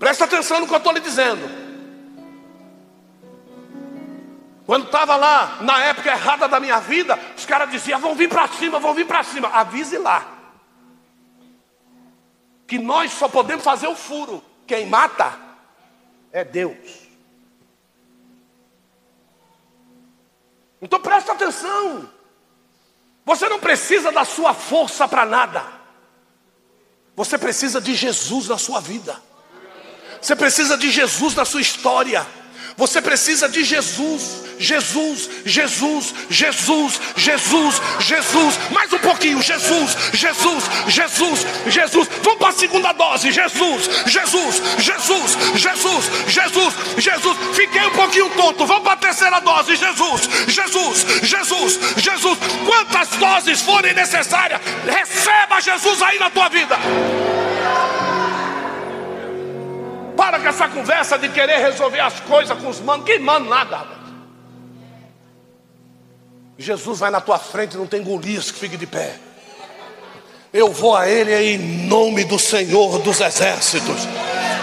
Presta atenção no que eu estou lhe dizendo. Quando estava lá, na época errada da minha vida, os caras diziam: vão vir para cima, vão vir para cima. Avise lá. Que nós só podemos fazer o furo. Quem mata é Deus. Então presta atenção. Você não precisa da sua força para nada. Você precisa de Jesus na sua vida. Você precisa de Jesus na sua história. Você precisa de Jesus, Jesus, Jesus, Jesus, Jesus, Jesus. Mais um pouquinho, Jesus, Jesus, Jesus, Jesus. Vamos para a segunda dose, Jesus, Jesus, Jesus, Jesus, Jesus, Jesus. Fiquei um pouquinho tonto. Vamos para a terceira dose, Jesus, Jesus, Jesus, Jesus. Quantas doses forem necessárias, receba Jesus aí na tua vida. Para com essa conversa de querer resolver as coisas com os manos. Que mano nada, rapaz. Jesus vai na tua frente, não tem Golias que fique de pé. Eu vou a Ele em nome do Senhor dos Exércitos.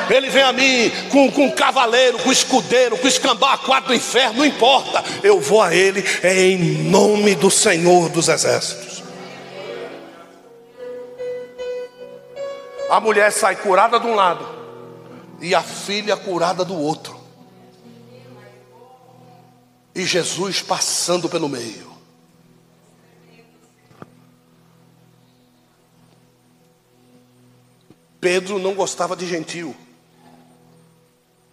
Ele vem a mim com, com cavaleiro, com escudeiro, com escambau quatro do inferno, não importa. Eu vou a Ele em nome do Senhor dos Exércitos. A mulher sai curada de um lado, e a filha curada do outro. E Jesus passando pelo meio. Pedro não gostava de gentil.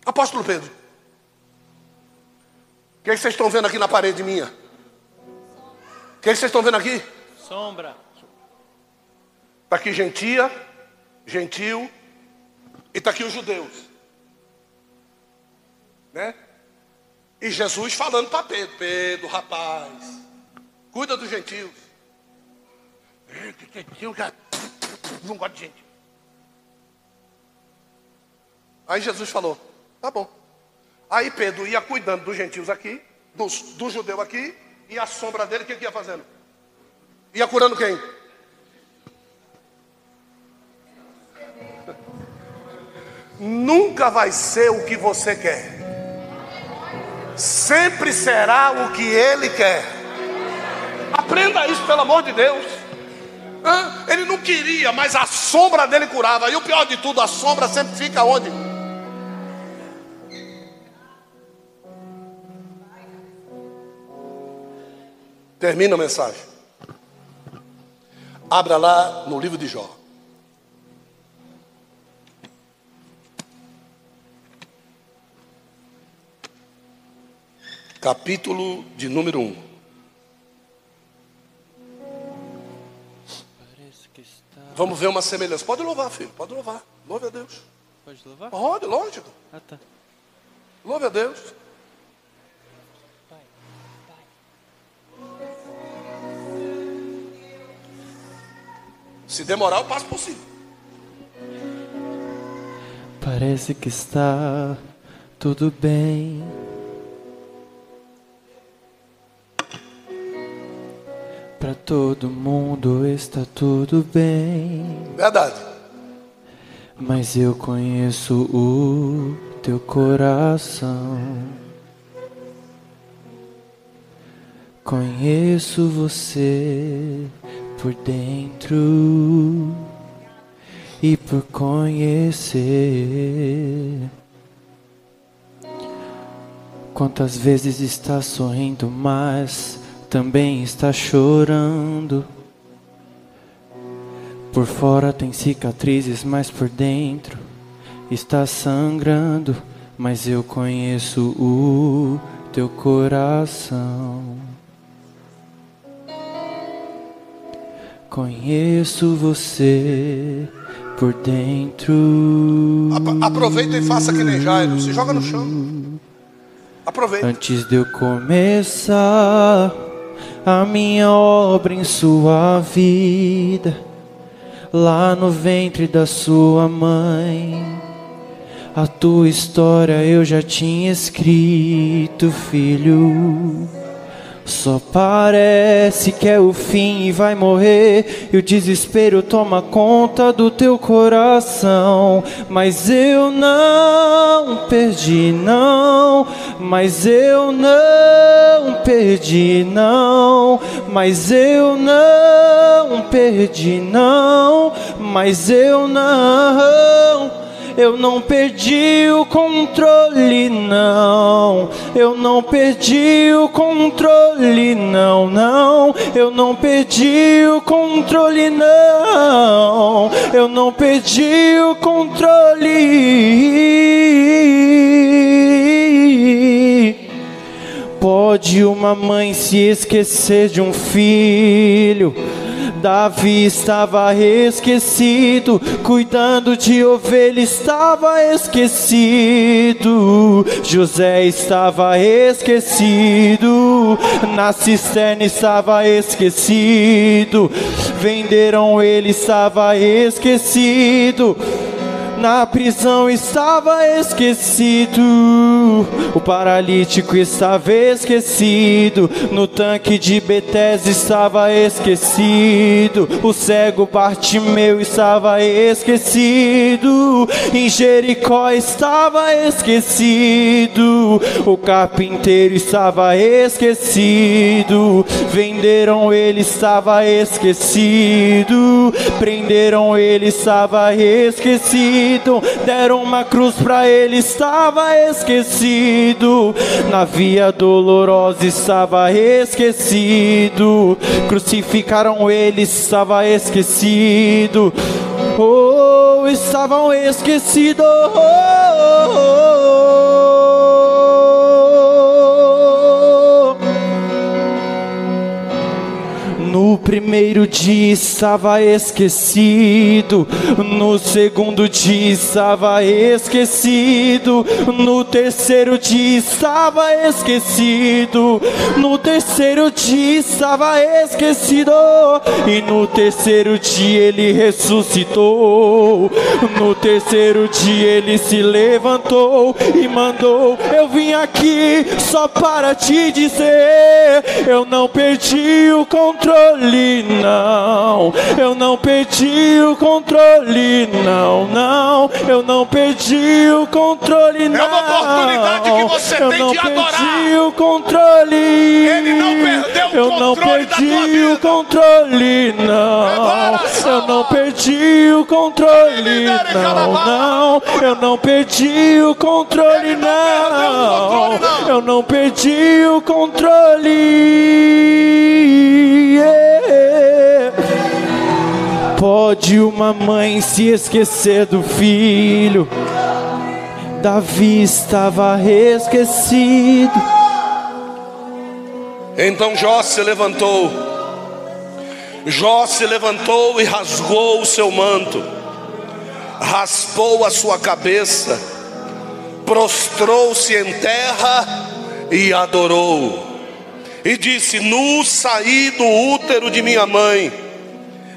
Apóstolo Pedro. O que, é que vocês estão vendo aqui na parede minha? O que, é que vocês estão vendo aqui?
Sombra.
Está aqui gentia, gentil, e está aqui os judeus. Né? E Jesus falando para Pedro: Pedro, rapaz, cuida dos gentios. Gentil já não gosta de gente. Aí Jesus falou: Tá bom. Aí Pedro ia cuidando dos gentios aqui, dos, do judeu aqui, e a sombra dele, o que, que ia fazendo? Ia curando quem? [LAUGHS] nunca vai ser o que você quer, sempre será o que Ele quer. Aprenda isso, pelo amor de Deus. Ele não queria, mas a sombra dele curava. E o pior de tudo, a sombra sempre fica onde? Termina a mensagem. Abra lá no livro de Jó. Capítulo de número 1. Vamos ver uma semelhança. Pode louvar, filho, pode louvar. Louve a Deus.
Pode louvar?
Pode, lógico.
Ah, tá.
Louve a Deus. Se demorar, eu passo por cima.
Parece que está tudo bem. Para todo mundo está tudo bem.
Verdade.
Mas eu conheço o teu coração. Conheço você por dentro e por conhecer. Quantas vezes está sorrindo, mas também está chorando. Por fora tem cicatrizes, mas por dentro está sangrando. Mas eu conheço o teu coração. Conheço você por dentro.
Aproveita e faça que nem Jairo. Se joga no chão. Aproveita.
Antes de eu começar a minha obra em sua vida, lá no ventre da sua mãe. A tua história eu já tinha escrito, filho. Só parece que é o fim e vai morrer, e o desespero toma conta do teu coração. Mas eu não perdi, não. Mas eu não perdi, não. Mas eu não perdi, não. Mas eu não. Eu não perdi o controle, não. Eu não perdi o controle, não, não. Eu não perdi o controle, não. Eu não perdi o controle. Pode uma mãe se esquecer de um filho? Davi estava esquecido, cuidando de ovelha estava esquecido. José estava esquecido, na cisterna estava esquecido. Venderam ele estava esquecido na prisão estava esquecido, o paralítico estava esquecido, no tanque de Betesda estava esquecido, o cego Bartimeu estava esquecido, em Jericó estava esquecido, o carpinteiro estava esquecido, venderam ele estava esquecido, prenderam ele estava esquecido. Esquecido. Deram uma cruz para ele, estava esquecido. Na via dolorosa estava esquecido. Crucificaram ele, estava esquecido. Oh, estavam esquecidos. Oh, oh, oh, primeiro dia estava esquecido, no segundo dia estava esquecido, no terceiro dia estava esquecido, no terceiro dia estava esquecido, e no terceiro dia ele ressuscitou, no terceiro dia ele se levantou e mandou: Eu vim aqui só para te dizer, eu não perdi o controle não. Eu não perdi o controle, não, não. Eu não perdi o controle, não. É
uma oportunidade que você
eu
tem
não
de adorar.
perdi o controle.
Ele não perdeu o
eu não
controle da
perdi
tua
o controle, não. Eu não perdi o controle, não, não. Eu não perdi o
não
não.
controle, não.
Eu não perdi o controle. Yeah. Pode uma mãe se esquecer do filho? Davi estava esquecido.
Então Jó se levantou. Jó se levantou e rasgou o seu manto, raspou a sua cabeça, prostrou-se em terra e adorou. E disse: Nu saí do útero de minha mãe,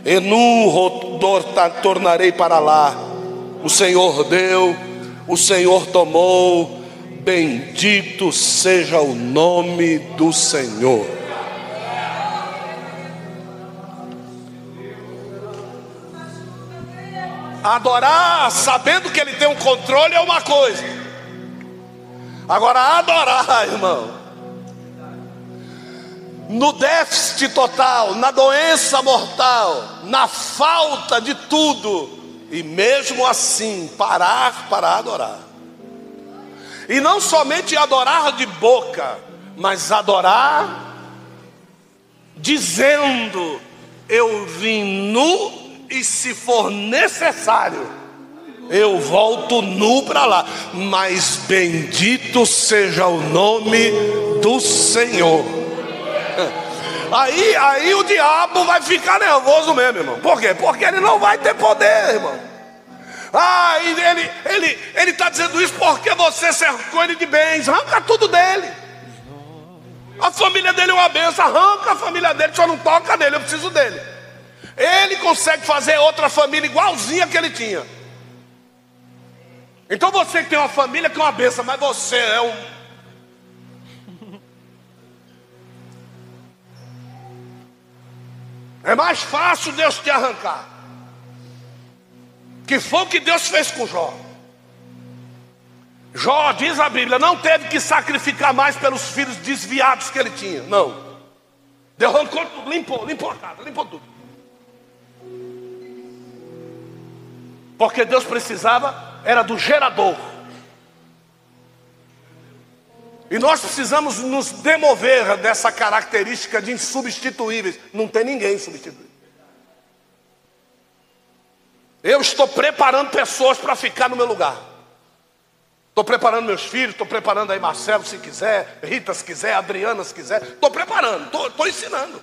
e nu tornarei para lá. O Senhor deu, o Senhor tomou, bendito seja o nome do Senhor. Adorar sabendo que Ele tem um controle é uma coisa, agora adorar, irmão, no déficit total, na doença mortal, na falta de tudo, e mesmo assim parar para adorar. E não somente adorar de boca, mas adorar dizendo: Eu vim nu e se for necessário, eu volto nu para lá. Mas bendito seja o nome do Senhor. Aí, aí o diabo vai ficar nervoso mesmo, irmão. Por quê? Porque ele não vai ter poder, irmão. Ah, ele ele ele está dizendo isso porque você cercou ele de bens. Arranca tudo dele. A família dele é uma benção. Arranca a família dele, só não toca nele. Eu preciso dele. Ele consegue fazer outra família igualzinha que ele tinha. Então você que tem uma família que é uma benção, mas você é um É mais fácil Deus te arrancar. Que foi o que Deus fez com Jó. Jó, diz a Bíblia, não teve que sacrificar mais pelos filhos desviados que ele tinha. Não. Deus arrancou tudo, limpou, limpou a casa, limpou tudo. Porque Deus precisava era do gerador. E nós precisamos nos demover dessa característica de insubstituíveis. Não tem ninguém substituível. Eu estou preparando pessoas para ficar no meu lugar. Estou preparando meus filhos, estou preparando aí Marcelo se quiser, Rita se quiser, Adriana se quiser. Estou preparando, estou ensinando.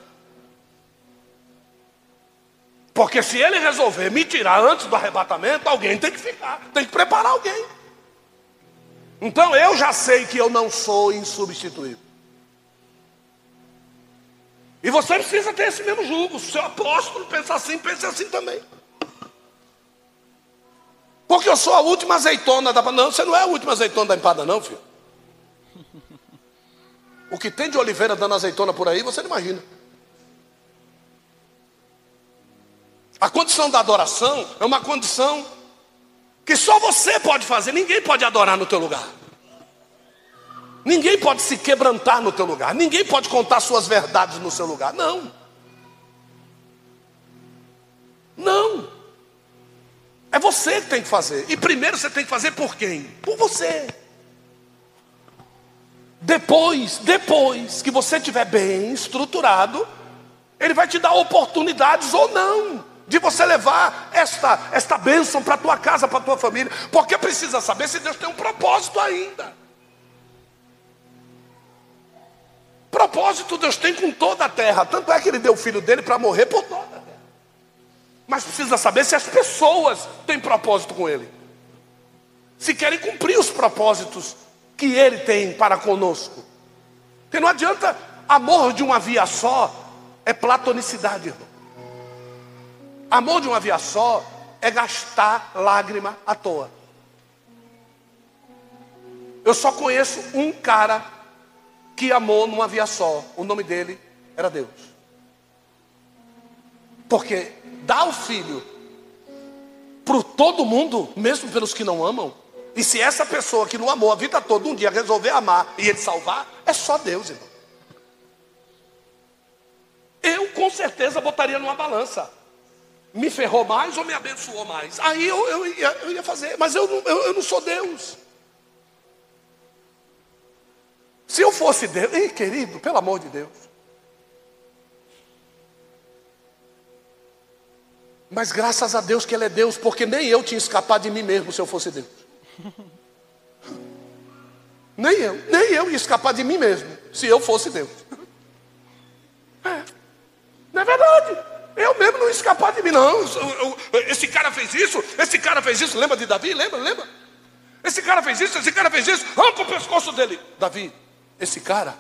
Porque se ele resolver me tirar antes do arrebatamento, alguém tem que ficar, tem que preparar alguém. Então eu já sei que eu não sou insubstituível. E você precisa ter esse mesmo julgo. Se o seu apóstolo pensa assim, pense assim também. Porque eu sou a última azeitona da Não, você não é a última azeitona da empada, não, filho. O que tem de oliveira dando azeitona por aí, você não imagina. A condição da adoração é uma condição que só você pode fazer, ninguém pode adorar no teu lugar. Ninguém pode se quebrantar no teu lugar, ninguém pode contar suas verdades no seu lugar. Não. Não. É você que tem que fazer. E primeiro você tem que fazer por quem? Por você. Depois, depois que você estiver bem estruturado, ele vai te dar oportunidades ou não de você levar esta, esta bênção para a tua casa, para a tua família, porque precisa saber se Deus tem um propósito ainda. Propósito Deus tem com toda a terra, tanto é que Ele deu o filho dele para morrer por toda a terra. Mas precisa saber se as pessoas têm propósito com Ele, se querem cumprir os propósitos que Ele tem para conosco. Porque não adianta amor de uma via só, é platonicidade, irmão. Amor de uma via só é gastar lágrima à toa. Eu só conheço um cara que amou numa via só. O nome dele era Deus. Porque dá o filho para todo mundo, mesmo pelos que não amam. E se essa pessoa que não amou a vida toda, um dia resolver amar e ele salvar, é só Deus, irmão. Eu com certeza botaria numa balança me ferrou mais ou me abençoou mais? Aí eu, eu, ia, eu ia fazer, mas eu, eu, eu não sou Deus. Se eu fosse Deus, ei querido, pelo amor de Deus. Mas graças a Deus que Ele é Deus, porque nem eu tinha escapado de mim mesmo se eu fosse Deus. [LAUGHS] Nem eu, nem eu ia escapar de mim mesmo, se eu fosse Deus. [LAUGHS] É, não é verdade. Eu mesmo não escapar de mim, não. Esse cara fez isso, esse cara fez isso. Lembra de Davi? Lembra? Lembra? Esse cara fez isso, esse cara fez isso. Arranca o pescoço dele. Davi, esse cara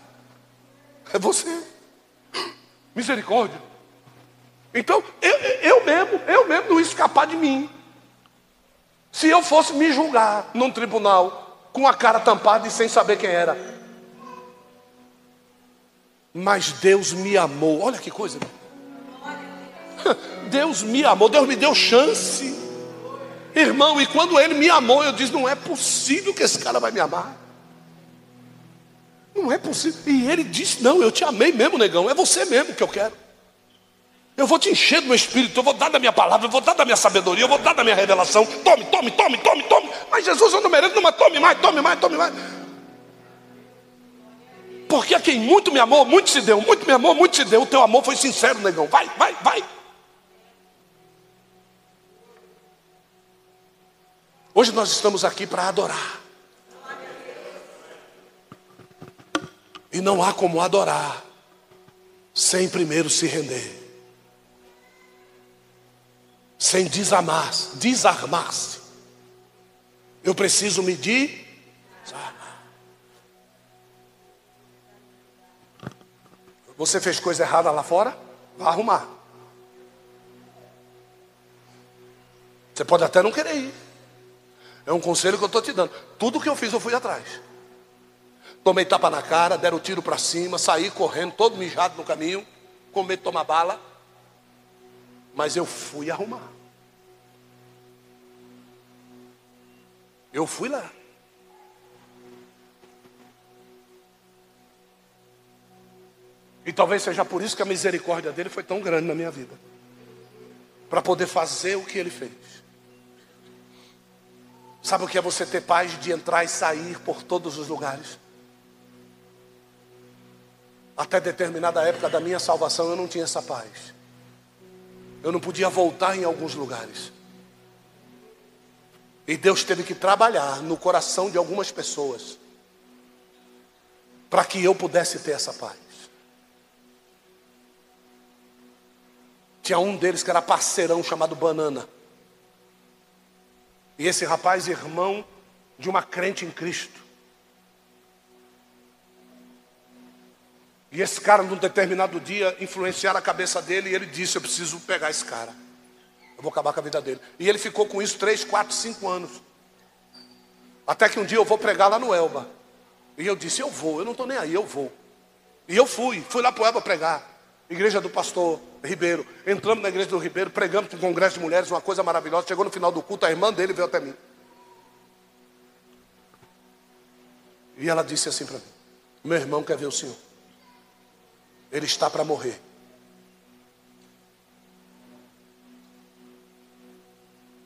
é você. Misericórdia. Então, eu, eu mesmo, eu mesmo não escapar de mim. Se eu fosse me julgar num tribunal com a cara tampada e sem saber quem era. Mas Deus me amou. Olha que coisa. Deus me amou, Deus me deu chance. Irmão, e quando ele me amou, eu disse: não é possível que esse cara vai me amar. Não é possível. E ele disse: Não, eu te amei mesmo, negão. É você mesmo que eu quero. Eu vou te encher do meu espírito, eu vou dar da minha palavra, eu vou dar da minha sabedoria, eu vou dar da minha revelação. Tome, tome, tome, tome, tome. Mas Jesus, eu não mereço, não, mas tome mais, tome mais, tome mais. Porque a quem muito me amou, muito se deu, muito me amou, muito se deu. O teu amor foi sincero, negão. Vai, vai, vai. Hoje nós estamos aqui para adorar. E não há como adorar sem primeiro se render. Sem desarmar-se. Eu preciso me desarmar. Você fez coisa errada lá fora? Vá arrumar. Você pode até não querer ir. É um conselho que eu estou te dando. Tudo que eu fiz, eu fui atrás. Tomei tapa na cara, deram tiro para cima, saí correndo, todo mijado no caminho, com medo de tomar bala. Mas eu fui arrumar. Eu fui lá. E talvez seja por isso que a misericórdia dele foi tão grande na minha vida. Para poder fazer o que ele fez. Sabe o que é você ter paz de entrar e sair por todos os lugares? Até determinada época da minha salvação eu não tinha essa paz. Eu não podia voltar em alguns lugares. E Deus teve que trabalhar no coração de algumas pessoas para que eu pudesse ter essa paz. Tinha um deles que era parceirão chamado Banana. E esse rapaz, irmão de uma crente em Cristo. E esse cara, num determinado dia, influenciaram a cabeça dele e ele disse: Eu preciso pegar esse cara. Eu vou acabar com a vida dele. E ele ficou com isso três, quatro, cinco anos. Até que um dia eu vou pregar lá no Elba. E eu disse: Eu vou, eu não estou nem aí, eu vou. E eu fui, fui lá para o Elba pregar. Igreja do pastor Ribeiro. Entramos na igreja do Ribeiro, pregamos para um congresso de mulheres, uma coisa maravilhosa. Chegou no final do culto, a irmã dele veio até mim. E ela disse assim para mim: Meu irmão quer ver o senhor. Ele está para morrer.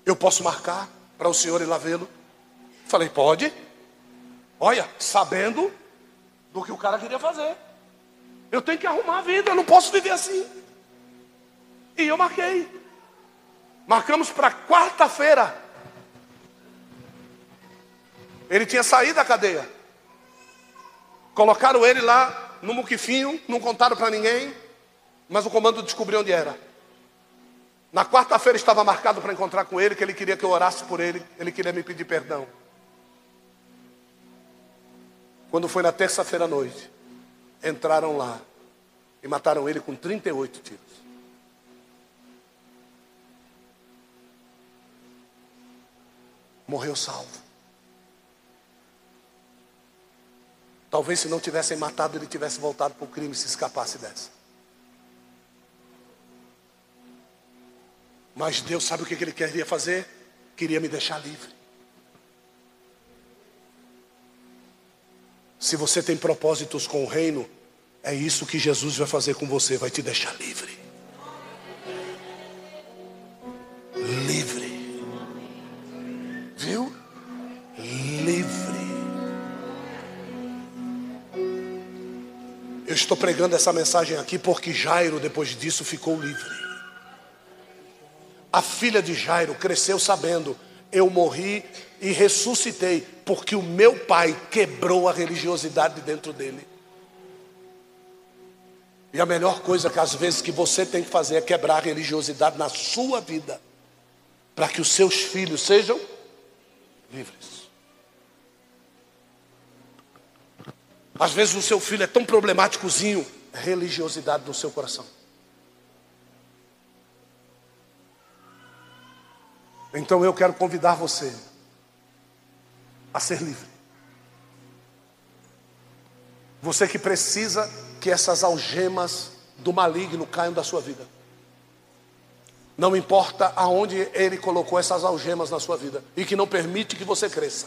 Eu posso marcar para o senhor ir lá vê-lo? Falei, pode. Olha, sabendo do que o cara queria fazer. Eu tenho que arrumar a vida, eu não posso viver assim. E eu marquei. Marcamos para quarta-feira. Ele tinha saído da cadeia. Colocaram ele lá no muquifinho, não contaram para ninguém, mas o comando descobriu onde era. Na quarta-feira estava marcado para encontrar com ele, que ele queria que eu orasse por ele, ele queria me pedir perdão. Quando foi na terça-feira à noite, entraram lá e mataram ele com 38 tiros. Morreu salvo. Talvez se não tivessem matado, ele tivesse voltado para o crime se escapasse dessa. Mas Deus sabe o que ele queria fazer? Queria me deixar livre. Se você tem propósitos com o reino, é isso que Jesus vai fazer com você, vai te deixar livre. Livre. Viu? Livre. Eu estou pregando essa mensagem aqui porque Jairo, depois disso, ficou livre. A filha de Jairo cresceu sabendo: eu morri e ressuscitei, porque o meu pai quebrou a religiosidade dentro dele. E a melhor coisa que às vezes que você tem que fazer é quebrar a religiosidade na sua vida, para que os seus filhos sejam livres. Às vezes o seu filho é tão problemáticozinho, religiosidade no seu coração. Então eu quero convidar você a ser livre. Você que precisa que essas algemas do maligno caiam da sua vida. Não importa aonde ele colocou essas algemas na sua vida e que não permite que você cresça.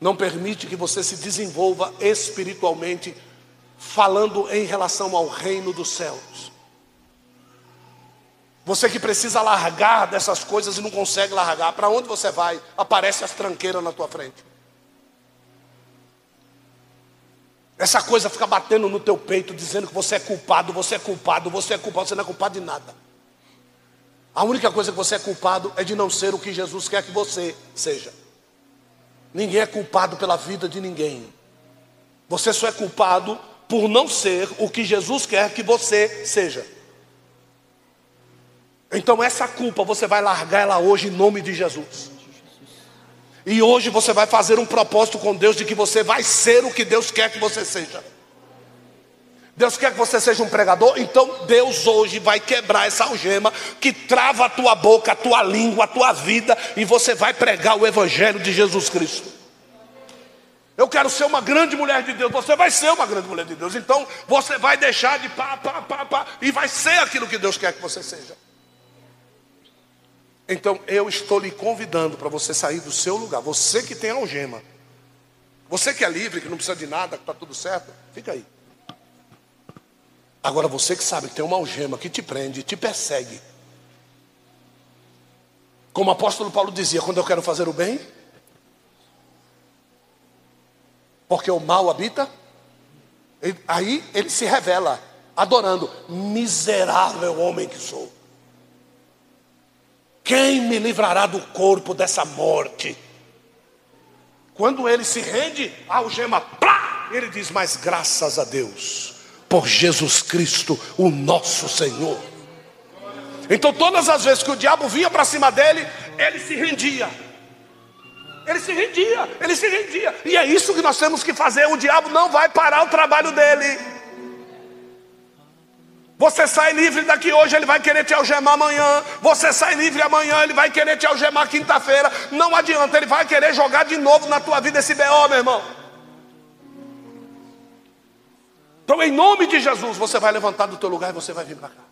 Não permite que você se desenvolva espiritualmente falando em relação ao reino dos céus. Você que precisa largar dessas coisas e não consegue largar, para onde você vai? Aparece as tranqueiras na tua frente. Essa coisa fica batendo no teu peito, dizendo que você é culpado, você é culpado, você é culpado, você não é culpado de nada. A única coisa que você é culpado é de não ser o que Jesus quer que você seja. Ninguém é culpado pela vida de ninguém. Você só é culpado por não ser o que Jesus quer que você seja. Então essa culpa você vai largar ela hoje em nome de Jesus. E hoje você vai fazer um propósito com Deus de que você vai ser o que Deus quer que você seja. Deus quer que você seja um pregador, então Deus hoje vai quebrar essa algema que trava a tua boca, a tua língua, a tua vida, e você vai pregar o Evangelho de Jesus Cristo. Eu quero ser uma grande mulher de Deus, você vai ser uma grande mulher de Deus, então você vai deixar de pá, pá, pá, pá, e vai ser aquilo que Deus quer que você seja. Então eu estou lhe convidando para você sair do seu lugar. Você que tem algema. Você que é livre, que não precisa de nada, que está tudo certo, fica aí. Agora você que sabe que tem uma algema que te prende, te persegue. Como o apóstolo Paulo dizia, quando eu quero fazer o bem, porque o mal habita, aí ele se revela, adorando, miserável homem que sou. Quem me livrará do corpo dessa morte? Quando ele se rende, a algema, plá, ele diz: Mas graças a Deus, por Jesus Cristo, o nosso Senhor. Então, todas as vezes que o diabo vinha para cima dele, ele se rendia. Ele se rendia, ele se rendia. E é isso que nós temos que fazer. O diabo não vai parar o trabalho dele. Você sai livre daqui hoje, ele vai querer te algemar amanhã. Você sai livre amanhã, ele vai querer te algemar quinta-feira. Não adianta, ele vai querer jogar de novo na tua vida esse BO, meu irmão. Então, em nome de Jesus, você vai levantar do teu lugar e você vai vir para cá.